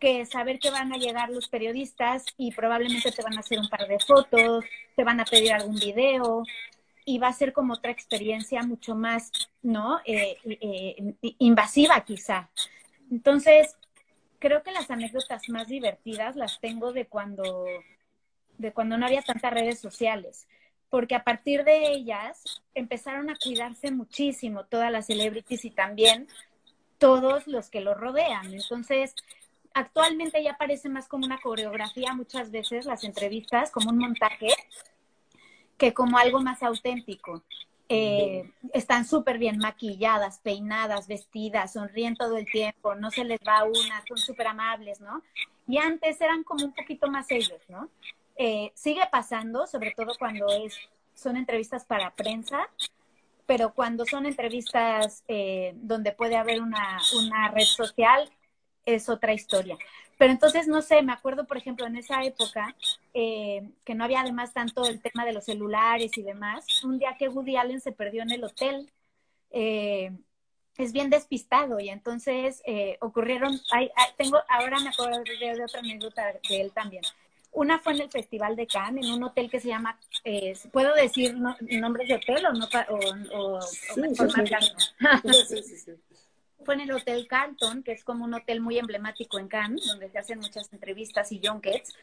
Speaker 4: que saber que van a llegar los periodistas y probablemente te van a hacer un par de fotos, te van a pedir algún video y va a ser como otra experiencia mucho más, ¿no? Eh, eh, invasiva quizá. Entonces, creo que las anécdotas más divertidas las tengo de cuando, de cuando no había tantas redes sociales, porque a partir de ellas empezaron a cuidarse muchísimo todas las celebrities y también todos los que lo rodean. Entonces, actualmente ya parece más como una coreografía muchas veces las entrevistas, como un montaje, que como algo más auténtico. Eh, están súper bien maquilladas, peinadas, vestidas, sonríen todo el tiempo, no se les va una, son súper amables, ¿no? Y antes eran como un poquito más ellos, ¿no? Eh, sigue pasando, sobre todo cuando es, son entrevistas para prensa, pero cuando son entrevistas eh, donde puede haber una, una red social, es otra historia. Pero entonces, no sé, me acuerdo, por ejemplo, en esa época, eh, que no había además tanto el tema de los celulares y demás, un día que Woody Allen se perdió en el hotel, eh, es bien despistado y entonces eh, ocurrieron, tengo, ahora me acuerdo de, otra anécdota de él también. Una fue en el Festival de Cannes, en un hotel que se llama, ¿puedo decir nombres de hotel o no? O, sí, sí, sí, fue en el Hotel Carlton, que es como un hotel muy emblemático en Cannes, donde se hacen muchas entrevistas y junkets.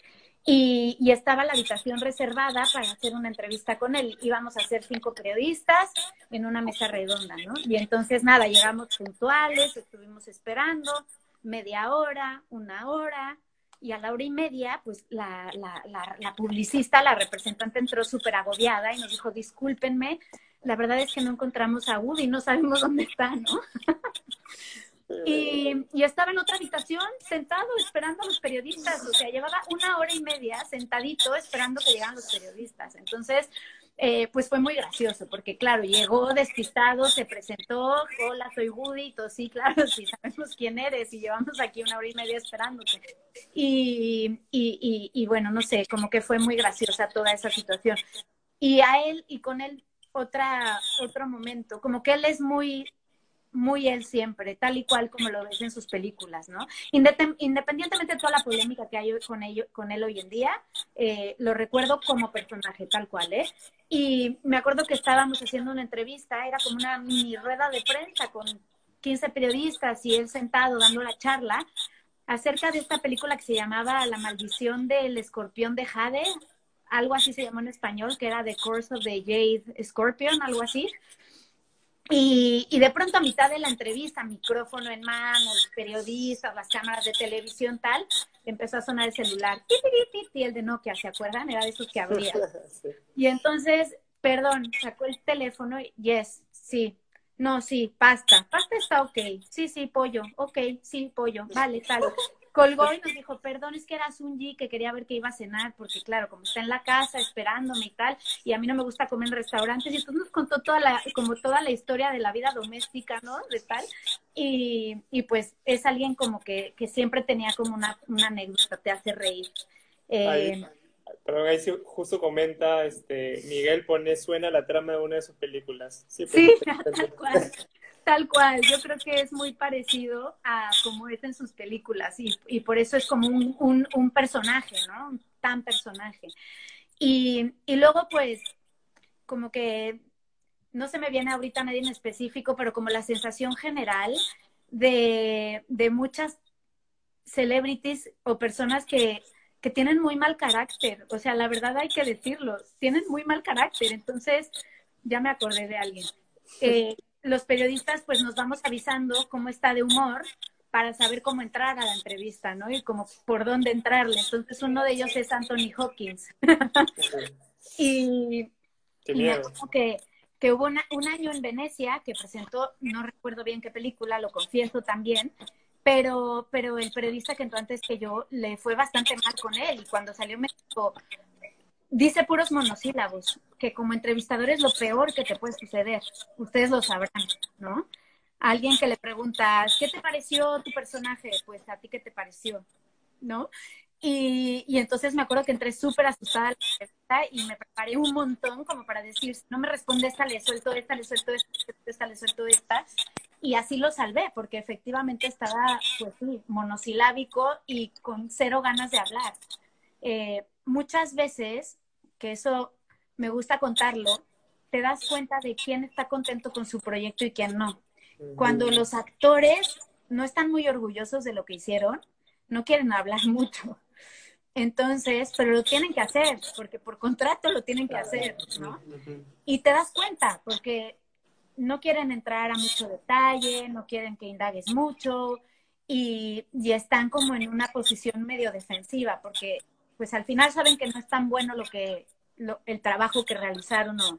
Speaker 4: Y, y, estaba la habitación reservada para hacer una entrevista con él. Íbamos a ser cinco periodistas en una mesa redonda, ¿no? Y entonces, nada, llegamos puntuales, estuvimos esperando media hora, una hora, y a la hora y media, pues la, la, la, la publicista, la representante entró súper agobiada y nos dijo, discúlpenme, la verdad es que no encontramos a Woody, no sabemos dónde está, ¿no? y, estaba en otra habitación sentado esperando a los periodistas, o sea, llevaba una hora y media sentadito esperando que llegaran los periodistas. Entonces, eh, pues fue muy gracioso, porque claro, llegó despistado, se presentó, hola, soy Woody, todo sí, claro, sí, sabemos quién eres y llevamos aquí una hora y media esperándote. Y, y, y bueno, no sé, como que fue muy graciosa toda esa situación. Y a él y con él otra, otro momento, como que él es muy, muy él siempre, tal y cual como lo ves en sus películas, ¿no? Independientemente de toda la polémica que hay con, ello, con él hoy en día, eh, lo recuerdo como personaje, tal cual, ¿eh? Y me acuerdo que estábamos haciendo una entrevista, era como una mini rueda de prensa con 15 periodistas y él sentado dando la charla acerca de esta película que se llamaba La maldición del escorpión de Jade, algo así se llamó en español, que era The Course of the Jade Scorpion, algo así. Y, y, de pronto a mitad de la entrevista, micrófono en mano, los periodistas, las cámaras de televisión, tal, empezó a sonar el celular. Y el de Nokia, ¿se acuerdan? Era de esos que abría. Y entonces, perdón, sacó el teléfono y, yes, sí. No, sí, pasta. Pasta está ok. Sí, sí, pollo. Ok, sí, pollo. Vale, tal colgó y nos dijo, perdón, es que era Sunji que quería ver que iba a cenar, porque claro, como está en la casa esperándome y tal, y a mí no me gusta comer en restaurantes, y entonces nos contó toda la, como toda la historia de la vida doméstica, ¿no? De tal, y, y pues es alguien como que, que siempre tenía como una, una anécdota, te hace reír.
Speaker 2: Eh, Perdón, ahí justo comenta, este, Miguel pone, suena la trama de una de sus películas.
Speaker 4: Sí, sí tal cual. Tal cual, yo creo que es muy parecido a como es en sus películas y, y por eso es como un, un, un, personaje, ¿no? Un tan personaje. Y, y luego pues como que no se me viene ahorita nadie en específico, pero como la sensación general de, de muchas celebrities o personas que, que tienen muy mal carácter. O sea, la verdad hay que decirlo, tienen muy mal carácter. Entonces, ya me acordé de alguien. Eh, los periodistas pues nos vamos avisando cómo está de humor para saber cómo entrar a la entrevista, ¿no? Y como por dónde entrarle. Entonces uno de ellos es Anthony Hawkins. y, que, que hubo un año en Venecia que presentó, no recuerdo bien qué película, lo confieso también, pero, pero el periodista que entró antes que yo le fue bastante mal con él y cuando salió me dijo, dice puros monosílabos, que como entrevistador es lo peor que te puede suceder. Ustedes lo sabrán, ¿no? alguien que le pregunta, ¿qué te pareció tu personaje? Pues a ti qué te pareció, ¿no? Y, y entonces me acuerdo que entré súper asustada y me preparé un montón como para decir, no me responde esta, le suelto esta, le suelto esta, le suelto esta. Y así lo salvé, porque efectivamente estaba, pues monosilábico y con cero ganas de hablar. Eh, muchas veces, que eso me gusta contarlo, te das cuenta de quién está contento con su proyecto y quién no. Cuando los actores no están muy orgullosos de lo que hicieron, no quieren hablar mucho. Entonces, pero lo tienen que hacer, porque por contrato lo tienen que hacer, ¿no? Y te das cuenta, porque no quieren entrar a mucho detalle, no quieren que indagues mucho y, y están como en una posición medio defensiva, porque pues al final saben que no es tan bueno lo que el trabajo que realizaron o,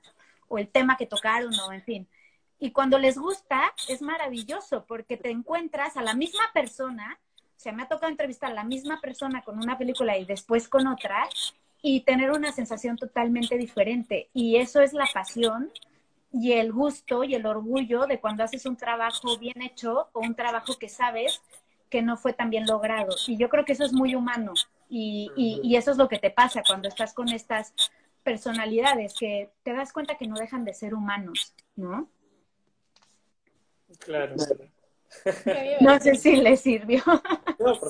Speaker 4: o el tema que tocaron o en fin. Y cuando les gusta es maravilloso porque te encuentras a la misma persona, o sea, me ha tocado entrevistar a la misma persona con una película y después con otra y tener una sensación totalmente diferente. Y eso es la pasión y el gusto y el orgullo de cuando haces un trabajo bien hecho o un trabajo que sabes que no fue tan bien logrado. Y yo creo que eso es muy humano. Y, y, eso es lo que te pasa cuando estás con estas personalidades, que te das cuenta que no dejan de ser humanos, ¿no?
Speaker 2: Claro.
Speaker 4: No sé si le sirvió.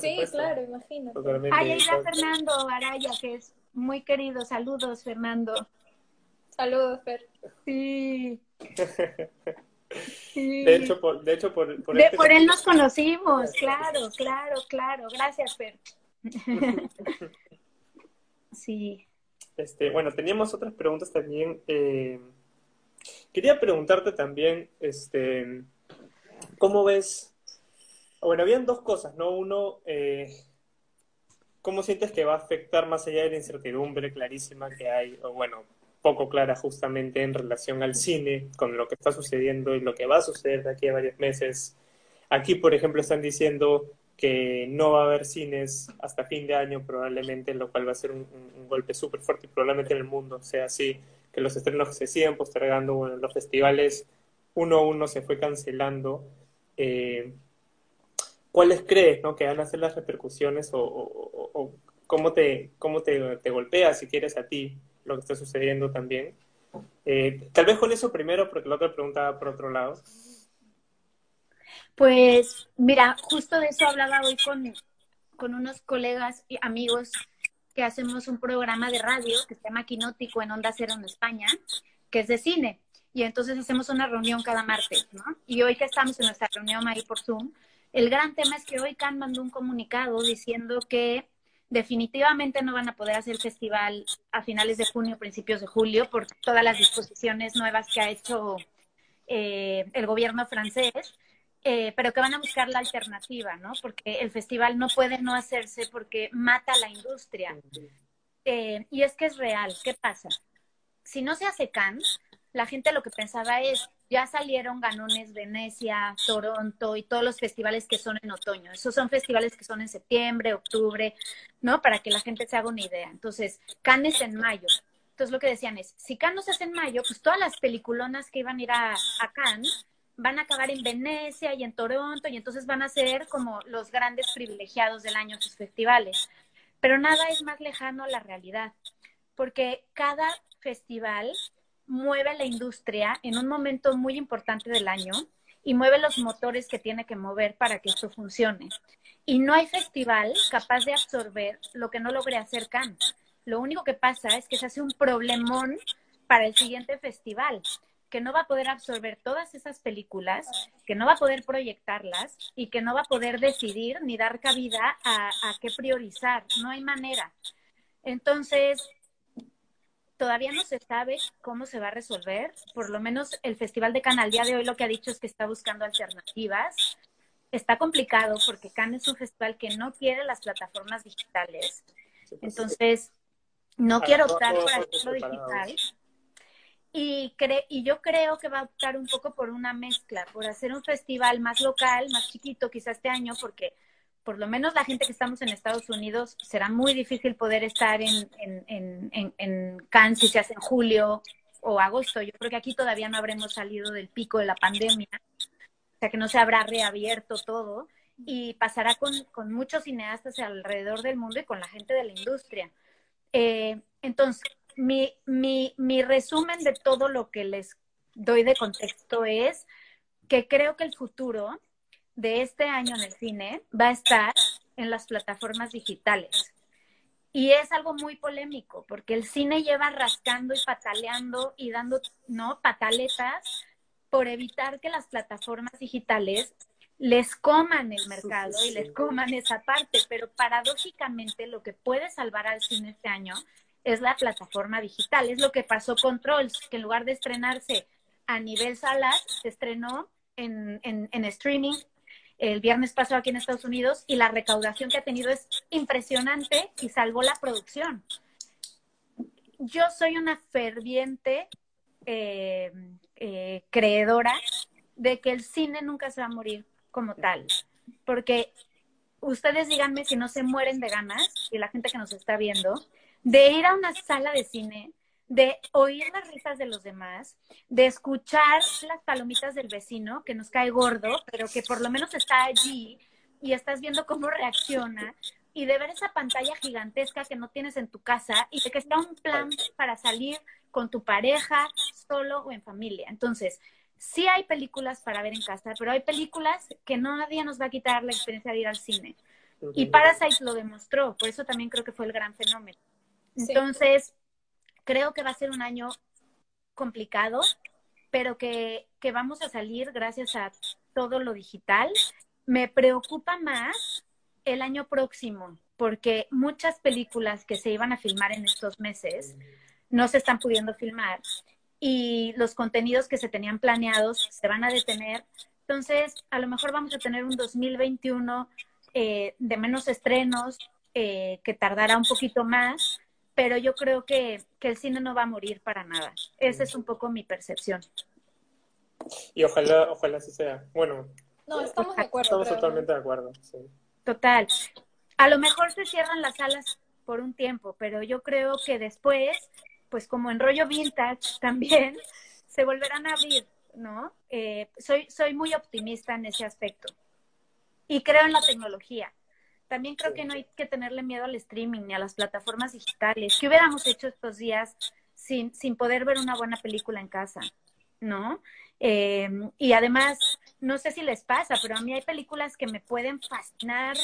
Speaker 1: sí, claro, imagino.
Speaker 4: Ahí está Fernando Araya, que es muy querido. Saludos, Fernando.
Speaker 1: Saludos, Fer.
Speaker 4: Sí.
Speaker 2: De hecho, por, de hecho, por,
Speaker 4: por, este por él nos conocimos, claro, claro, claro. Gracias, Fer. sí.
Speaker 2: Este, bueno, teníamos otras preguntas también. Eh, quería preguntarte también, este, ¿cómo ves? Bueno, habían dos cosas, ¿no? Uno, eh, ¿cómo sientes que va a afectar más allá de la incertidumbre clarísima que hay, o bueno, poco clara justamente en relación al cine, con lo que está sucediendo y lo que va a suceder de aquí a varios meses? Aquí, por ejemplo, están diciendo que no va a haber cines hasta fin de año probablemente, lo cual va a ser un, golpe súper fuerte y probablemente en el mundo sea así, que los estrenos se siguen postergando, bueno, los festivales uno a uno se fue cancelando. Eh, ¿Cuáles crees ¿no? que van a ser las repercusiones o, cómo, te, cómo te, te, golpea, si quieres, a ti lo que está sucediendo también? Eh, tal vez con eso primero, porque la otra pregunta por otro lado.
Speaker 4: Pues mira, justo de eso hablaba hoy con, con unos colegas y amigos que hacemos un programa de radio que se llama Quinótico en Onda Cero en España, que es de cine. Y entonces hacemos una reunión cada martes, ¿no? Y hoy que estamos en nuestra reunión ahí por Zoom, el gran tema es que hoy Can mandó un comunicado diciendo que Definitivamente no van a poder hacer festival a finales de junio, principios de julio, por todas las disposiciones nuevas que ha hecho eh, el gobierno francés, eh, pero que van a buscar la alternativa, ¿no? Porque el festival no puede no hacerse porque mata a la industria. Eh, y es que es real. ¿Qué pasa? Si no se hace Cannes, la gente lo que pensaba es, ya salieron ganones Venecia, Toronto y todos los festivales que son en otoño. Esos son festivales que son en septiembre, octubre, ¿no? Para que la gente se haga una idea. Entonces, Cannes en mayo. Entonces, lo que decían es, si Cannes se hace en mayo, pues todas las peliculonas que iban a ir a, a Cannes van a acabar en Venecia y en Toronto y entonces van a ser como los grandes privilegiados del año sus festivales. Pero nada es más lejano a la realidad, porque cada festival mueve la industria en un momento muy importante del año y mueve los motores que tiene que mover para que esto funcione. Y no hay festival capaz de absorber lo que no logre hacer Cannes. Lo único que pasa es que se hace un problemón para el siguiente festival, que no va a poder absorber todas esas películas, que no va a poder proyectarlas y que no va a poder decidir ni dar cabida a, a qué priorizar. No hay manera. Entonces, Todavía no se sabe cómo se va a resolver. Por lo menos el Festival de Cannes al día de hoy lo que ha dicho es que está buscando alternativas. Está complicado porque Cannes es un festival que no quiere las plataformas digitales. Entonces, no quiero optar por hacerlo digital. Y, cre y yo creo que va a optar un poco por una mezcla, por hacer un festival más local, más chiquito, quizás este año, porque por lo menos la gente que estamos en Estados Unidos, será muy difícil poder estar en, en, en, en Cannes si se hace en julio o agosto. Yo creo que aquí todavía no habremos salido del pico de la pandemia, o sea que no se habrá reabierto todo y pasará con, con muchos cineastas alrededor del mundo y con la gente de la industria. Eh, entonces, mi, mi, mi resumen de todo lo que les doy de contexto es que creo que el futuro de este año en el cine va a estar en las plataformas digitales. Y es algo muy polémico, porque el cine lleva rascando y pataleando y dando, ¿no? Pataletas por evitar que las plataformas digitales les coman el mercado y les coman esa parte. Pero paradójicamente lo que puede salvar al cine este año es la plataforma digital. Es lo que pasó con Trolls, que en lugar de estrenarse a nivel salas, se estrenó en, en, en streaming el viernes pasado aquí en Estados Unidos y la recaudación que ha tenido es impresionante y salvó la producción. Yo soy una ferviente eh, eh, creedora de que el cine nunca se va a morir como tal, porque ustedes díganme si no se mueren de ganas, y la gente que nos está viendo, de ir a una sala de cine de oír las risas de los demás, de escuchar las palomitas del vecino que nos cae gordo, pero que por lo menos está allí y estás viendo cómo reacciona y de ver esa pantalla gigantesca que no tienes en tu casa y de que está un plan para salir con tu pareja, solo o en familia. Entonces, sí hay películas para ver en casa, pero hay películas que no nadie nos va a quitar la experiencia de ir al cine. Y Parasite lo demostró, por eso también creo que fue el gran fenómeno. Entonces, creo que va a ser un año complicado, pero que, que vamos a salir gracias a todo lo digital. Me preocupa más el año próximo, porque muchas películas que se iban a filmar en estos meses no se están pudiendo filmar y los contenidos que se tenían planeados se van a detener. Entonces, a lo mejor vamos a tener un 2021 eh, de menos estrenos, eh, que tardará un poquito más, pero yo creo que, que, el cine no va a morir para nada. Esa es un poco mi percepción.
Speaker 2: Y ojalá, ojalá así sea. Bueno.
Speaker 1: No, estamos de acuerdo.
Speaker 2: Estamos totalmente de acuerdo, sí.
Speaker 4: Total. A lo mejor se cierran las salas por un tiempo, pero yo creo que después, pues como en rollo vintage también, se volverán a abrir, ¿no? Eh, soy, soy muy optimista en ese aspecto. Y creo en la tecnología. También creo que no hay que tenerle miedo al streaming ni a las plataformas digitales. ¿Qué hubiéramos hecho estos días sin, sin poder ver una buena película en casa? ¿No? Eh, y además, no sé si les pasa, pero a mí hay películas que me pueden fascinar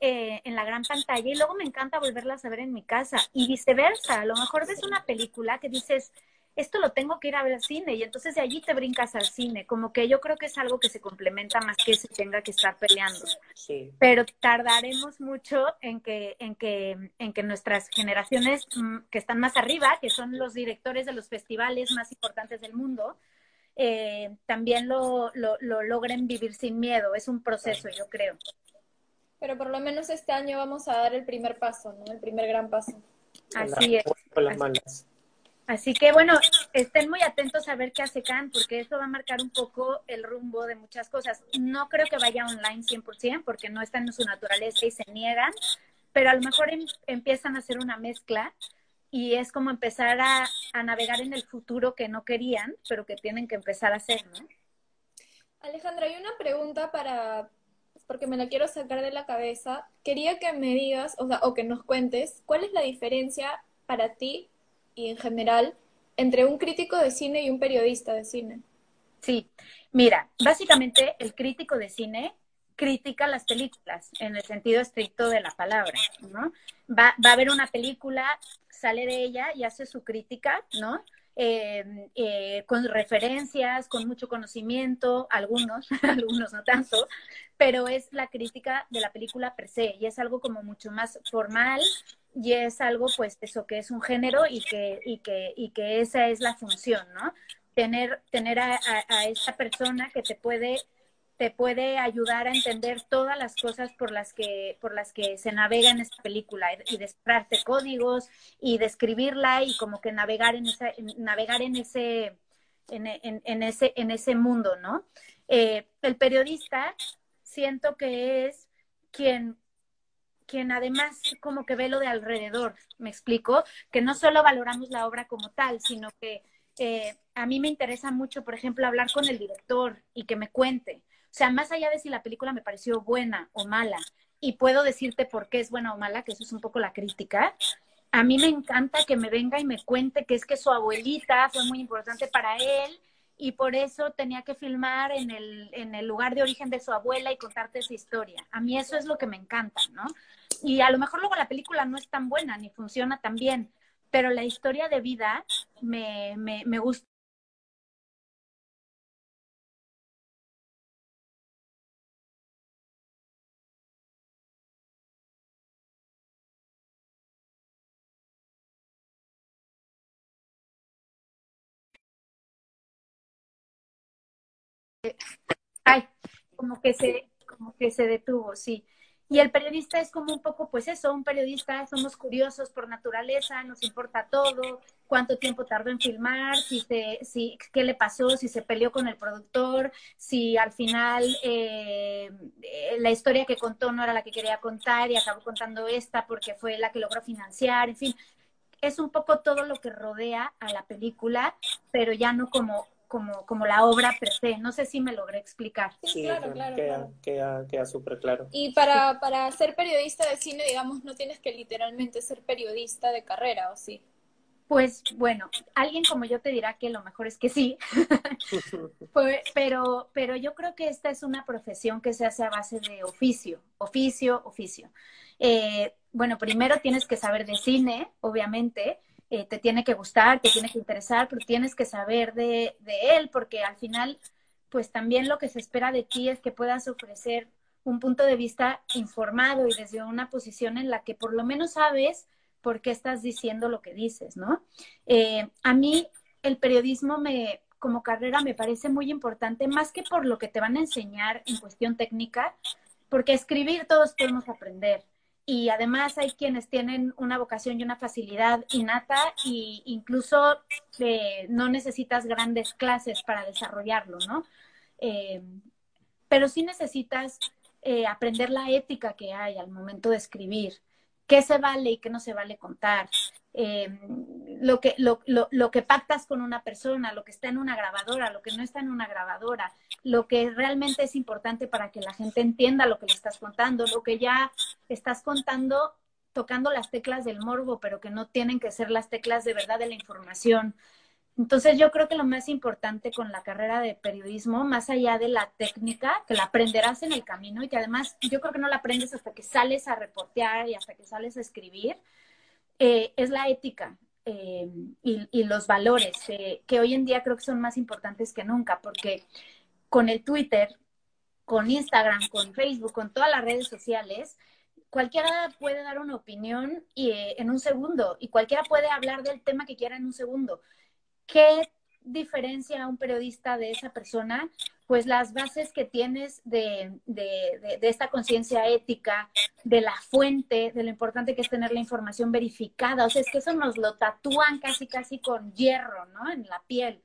Speaker 4: eh, en la gran pantalla y luego me encanta volverlas a ver en mi casa y viceversa. A lo mejor ves una película que dices, esto lo tengo que ir a ver al cine y entonces de allí te brincas al cine, como que yo creo que es algo que se complementa más que se tenga que estar peleando.
Speaker 2: Sí.
Speaker 4: Pero tardaremos mucho en que, en que, en que nuestras generaciones mm, que están más arriba, que son los directores de los festivales más importantes del mundo, eh, también lo, lo, lo logren vivir sin miedo. Es un proceso, yo creo.
Speaker 1: Pero por lo menos este año vamos a dar el primer paso, ¿no? El primer gran paso.
Speaker 4: Así es.
Speaker 2: Con las
Speaker 4: Así-
Speaker 2: malas.
Speaker 4: Así que bueno, estén muy atentos a ver qué hace Can, porque eso va a marcar un poco el rumbo de muchas cosas. No creo que vaya online 100%, porque no está en su naturaleza y se niegan, pero a lo mejor em- empiezan a hacer una mezcla y es como empezar a, navegar en el futuro que no querían, pero que tienen que empezar a hacer, ¿no?
Speaker 1: Alejandra, hay una pregunta para, porque me la quiero sacar de la cabeza. Quería que me digas, o que nos cuentes, ¿cuál es la diferencia para ti y en general entre un crítico de cine y un periodista de cine?
Speaker 4: Sí, mira, básicamente el crítico de cine critica las películas en el sentido estricto de la palabra, ¿no? Va, va a ver una película, sale de ella y hace su crítica, ¿no? Eh, eh, con referencias, con mucho conocimiento, algunos, algunos no tanto, pero es la crítica de la película per se y es algo como mucho más formal y es algo pues eso que es un género y que, y que, y que esa es la función, ¿no? Tener, tener a, a, esta persona que te puede te puede ayudar a entender todas las cosas por las que por las que se navega en esta película y descifrarte códigos y describirla y como que navegar en esa navegar en ese en, en, en, ese en ese mundo no eh, el periodista siento que es quien quien además como que ve lo de alrededor me explico que no solo valoramos la obra como tal sino que eh, a mí me interesa mucho por ejemplo hablar con el director y que me cuente. O sea, más allá de si la película me pareció buena o mala, y puedo decirte por qué es buena o mala, que eso es un poco la crítica, a mí me encanta que me venga y me cuente que es que su abuelita fue muy importante para él y por eso tenía que filmar en el, en el lugar de origen de su abuela y contarte esa historia. A mí eso es lo que me encanta, ¿no? Y a lo mejor luego la película no es tan buena ni funciona tan bien, pero la historia de vida me, me, me gusta. Ay, como que se, como que se detuvo, sí. Y el periodista es como un poco, pues eso, un periodista, somos curiosos por naturaleza, nos importa todo, cuánto tiempo tardó en filmar, si se, si, qué le pasó, si se peleó con el productor, si al final eh, la historia que contó no era la que quería contar y acabó contando esta porque fue la que logró financiar, en fin, es un poco todo lo que rodea a la película, pero ya no como como, como la obra per se. No sé si me logré explicar.
Speaker 1: Sí,
Speaker 2: Sí,
Speaker 1: claro, claro,
Speaker 2: queda,
Speaker 1: claro.
Speaker 2: queda, queda súper claro.
Speaker 1: Y para, para ser periodista de cine, digamos, no tienes que literalmente ser periodista de carrera, ¿o sí?
Speaker 4: Pues bueno, alguien como yo te dirá que lo mejor es que sí, pero, pero yo creo que esta es una profesión que se hace a base de oficio, oficio, oficio. Eh, bueno, primero tienes que saber de cine, obviamente, eh, te tiene que gustar, te tiene que interesar, pero tienes que saber de, él, porque al final, pues también lo que se espera de ti es que puedas ofrecer un punto de vista informado y desde una posición en la que por lo menos sabes por qué estás diciendo lo que dices, ¿no? Eh, a mí el periodismo me, como carrera me parece muy importante, más que por lo que te van a enseñar en cuestión técnica, porque escribir todos podemos aprender y además hay quienes tienen una vocación y una facilidad innata y incluso eh, no necesitas grandes clases para desarrollarlo, ¿no? Eh, pero sí necesitas eh, aprender la ética que hay al momento de escribir, qué se vale y qué no se vale contar, eh, lo, que, lo, lo, lo, que pactas con una persona, lo que está en una grabadora, lo que no está en una grabadora, lo que realmente es importante para que la gente entienda lo que le estás contando, lo que ya estás contando tocando las teclas del morbo, pero que no tienen que ser las teclas de verdad de la información. Entonces yo creo que lo más importante con la carrera de periodismo, más allá de la técnica, que la aprenderás en el camino y que además yo creo que no la aprendes hasta que sales a reportear y hasta que sales a escribir, eh, es la ética. eh, y, los valores, eh, que hoy en día creo que son más importantes que nunca, porque con el Twitter, con Instagram, con Facebook, con todas las redes sociales, cualquiera puede dar una opinión y, en un segundo y cualquiera puede hablar del tema que quiera en un segundo. ¿Qué diferencia a un periodista de esa persona? Pues las bases que tienes de, de, de, esta conciencia ética, de la fuente, de lo importante que es tener la información verificada. O sea, es que eso nos lo tatúan casi, casi con hierro, ¿no? En la piel.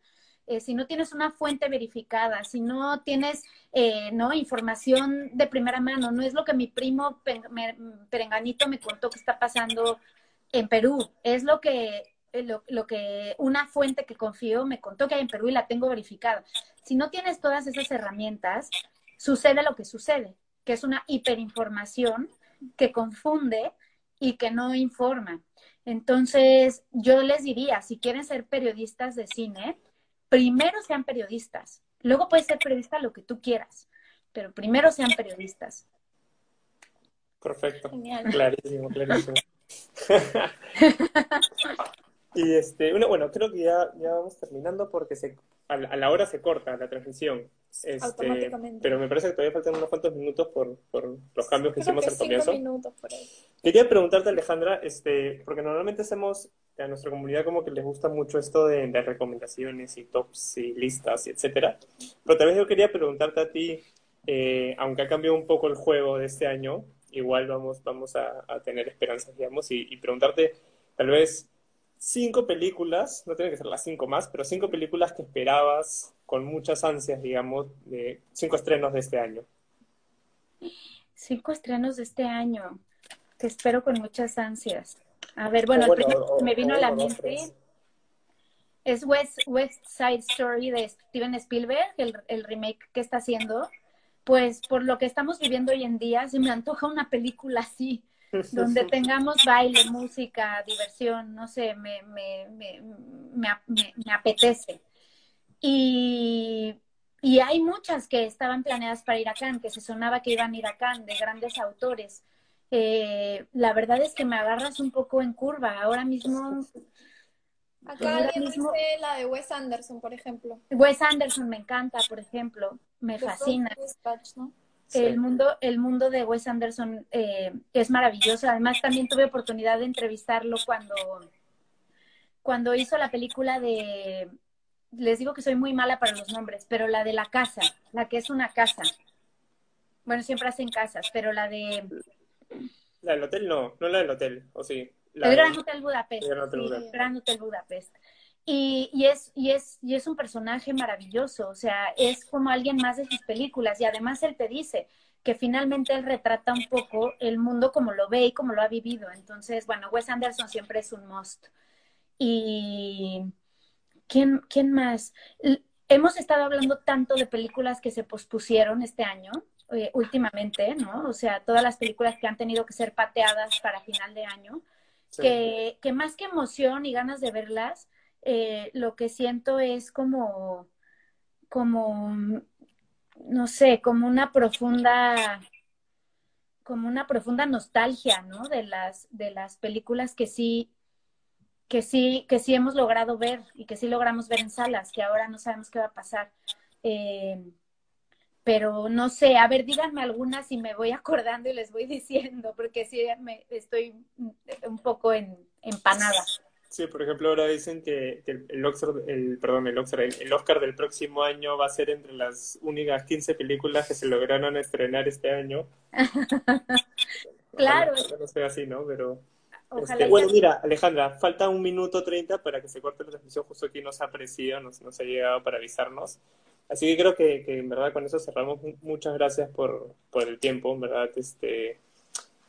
Speaker 4: Eh, si no tienes una fuente verificada, si no tienes eh, ¿no? información de primera mano, no es lo que mi primo Perenganito me contó que está pasando en Perú, es lo que eh, lo, que una fuente que confío me contó que hay en Perú y la tengo verificada. Si no tienes todas esas herramientas, sucede lo que sucede, que es una hiperinformación que confunde y que no informa. Entonces, yo les diría, si quieren ser periodistas de cine, primero sean periodistas. Luego puedes ser periodista lo que tú quieras, pero primero sean periodistas.
Speaker 2: Perfecto. Clarísimo, clarísimo. Y este, bueno, creo que ya, ya vamos terminando porque se, a, la, hora se corta la transmisión. Este, Automáticamente. Pero me parece que todavía faltan unos cuantos minutos por, por los cambios que hicimos al comienzo. Minutos por ahí. Quería preguntarte, Alejandra, este, porque normalmente hacemos a nuestra comunidad como que les gusta mucho esto de, de recomendaciones y tops y listas y etcétera. Pero tal vez yo quería preguntarte a ti, eh, aunque ha cambiado un poco el juego de este año, igual vamos, vamos a, a tener esperanzas, digamos, y, y preguntarte, tal vez, cinco películas, no tiene que ser las cinco más, pero cinco películas que esperabas con muchas ansias, digamos, de cinco estrenos de este año.
Speaker 4: Cinco estrenos de este año, que espero con muchas ansias. A ver, bueno, el primero que me vino a la mente es West, West Side Story de Steven Spielberg, el, el remake que está haciendo. Pues por lo que estamos viviendo hoy en día, se me antoja una película así donde tengamos baile, música, diversión, no sé, me, me, me, me apetece. Y, y, hay muchas que estaban planeadas para ir a Cannes, que se sonaba que iban a ir a Cannes, de grandes autores. Eh, la verdad es que me agarras un poco en curva. Ahora mismo...
Speaker 1: Acá alguien dice la de Wes Anderson, por ejemplo.
Speaker 4: Wes Anderson me encanta, por ejemplo. Me fascina. ¿no? El, mundo, el mundo de Wes Anderson eh, es maravilloso. Además, también tuve oportunidad de entrevistarlo cuando, cuando hizo la película de, les digo que soy muy mala para los nombres, pero la de la casa, la que es una casa. Bueno, siempre hacen casas, pero la de...
Speaker 2: La del hotel no, no la del hotel, o sí.
Speaker 4: el Gran Hotel Budapest. El Gran Hotel Budapest. Y, y, es, y, es, y es un personaje maravilloso, o sea, es como alguien más de sus películas y además él te dice que finalmente él retrata un poco el mundo como lo ve y como lo ha vivido. Entonces, bueno, Wes Anderson siempre es un must. Y ¿quién, quién más? Hemos estado hablando tanto de películas que se pospusieron este año, eh, últimamente, ¿no? O sea, todas las películas que han tenido que ser pateadas para final de año, que, que más que emoción y ganas de verlas, eh, lo que siento es como, como, no sé, como una profunda, como una profunda nostalgia, ¿no? De las, de las películas que sí, que sí, que sí hemos logrado ver y que sí logramos ver en salas, que ahora no sabemos qué va a pasar. Eh, pero no sé, a ver, díganme algunas y me voy acordando y les voy diciendo, porque sí me estoy un poco en, empanada.
Speaker 2: Sí, por ejemplo, ahora dicen que, el, Oscar, el, perdón, el, Oscar, el, Oscar del próximo año va a ser entre las únicas 15 películas que se lograron estrenar este año.
Speaker 4: claro.
Speaker 2: no sea así, ¿no? Pero... Este, bueno, mira, Alejandra, falta un minuto treinta para que se corte la transmisión. Justo aquí nos ha aparecido, nos, nos ha llegado para avisarnos. Así que creo que, que, en verdad con eso cerramos. Muchas gracias por, por el tiempo, en verdad. Este,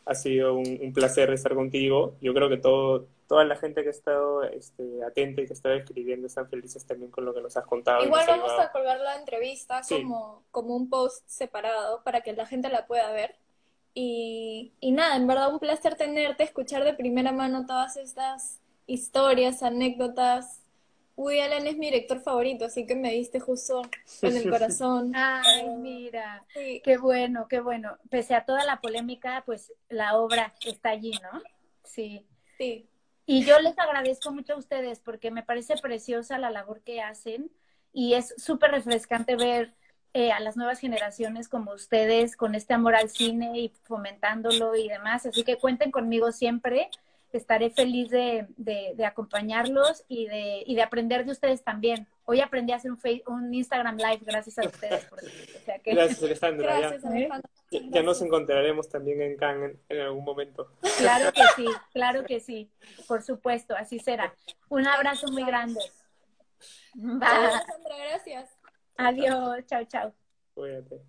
Speaker 2: ha sido un, placer estar contigo. Yo creo que todo, toda la gente que ha estado este, atenta y que ha estado escribiendo están felices también con lo que nos has contado.
Speaker 1: Igual vamos a colgar la entrevista como, como un post separado para que la gente la pueda ver. Y, y nada, en verdad un placer tenerte, escuchar de primera mano todas estas historias, anécdotas, Woody Allen es mi director favorito, así que me diste justo en el corazón.
Speaker 4: Ay, mira, qué bueno, qué bueno. Pese a toda la polémica, pues la obra está allí, ¿no? Sí.
Speaker 1: Sí.
Speaker 4: Y yo les agradezco mucho a ustedes porque me parece preciosa la labor que hacen y es súper refrescante ver eh, a las nuevas generaciones como ustedes con este amor al cine y fomentándolo y demás. Así que cuenten conmigo siempre. Estaré feliz de, de, acompañarlos y de, y de aprender de ustedes también. Hoy aprendí a hacer un, un Instagram Live gracias a ustedes. Por
Speaker 2: Gracias, Alejandra. Gracias, Alejandra. Ya, nos encontraremos también en Cannes en, algún momento.
Speaker 4: Claro que sí, claro que sí. Por supuesto, así será. Un abrazo muy grande.
Speaker 1: Bye. Gracias.
Speaker 4: Adiós, chao, chao.
Speaker 2: Cuídate.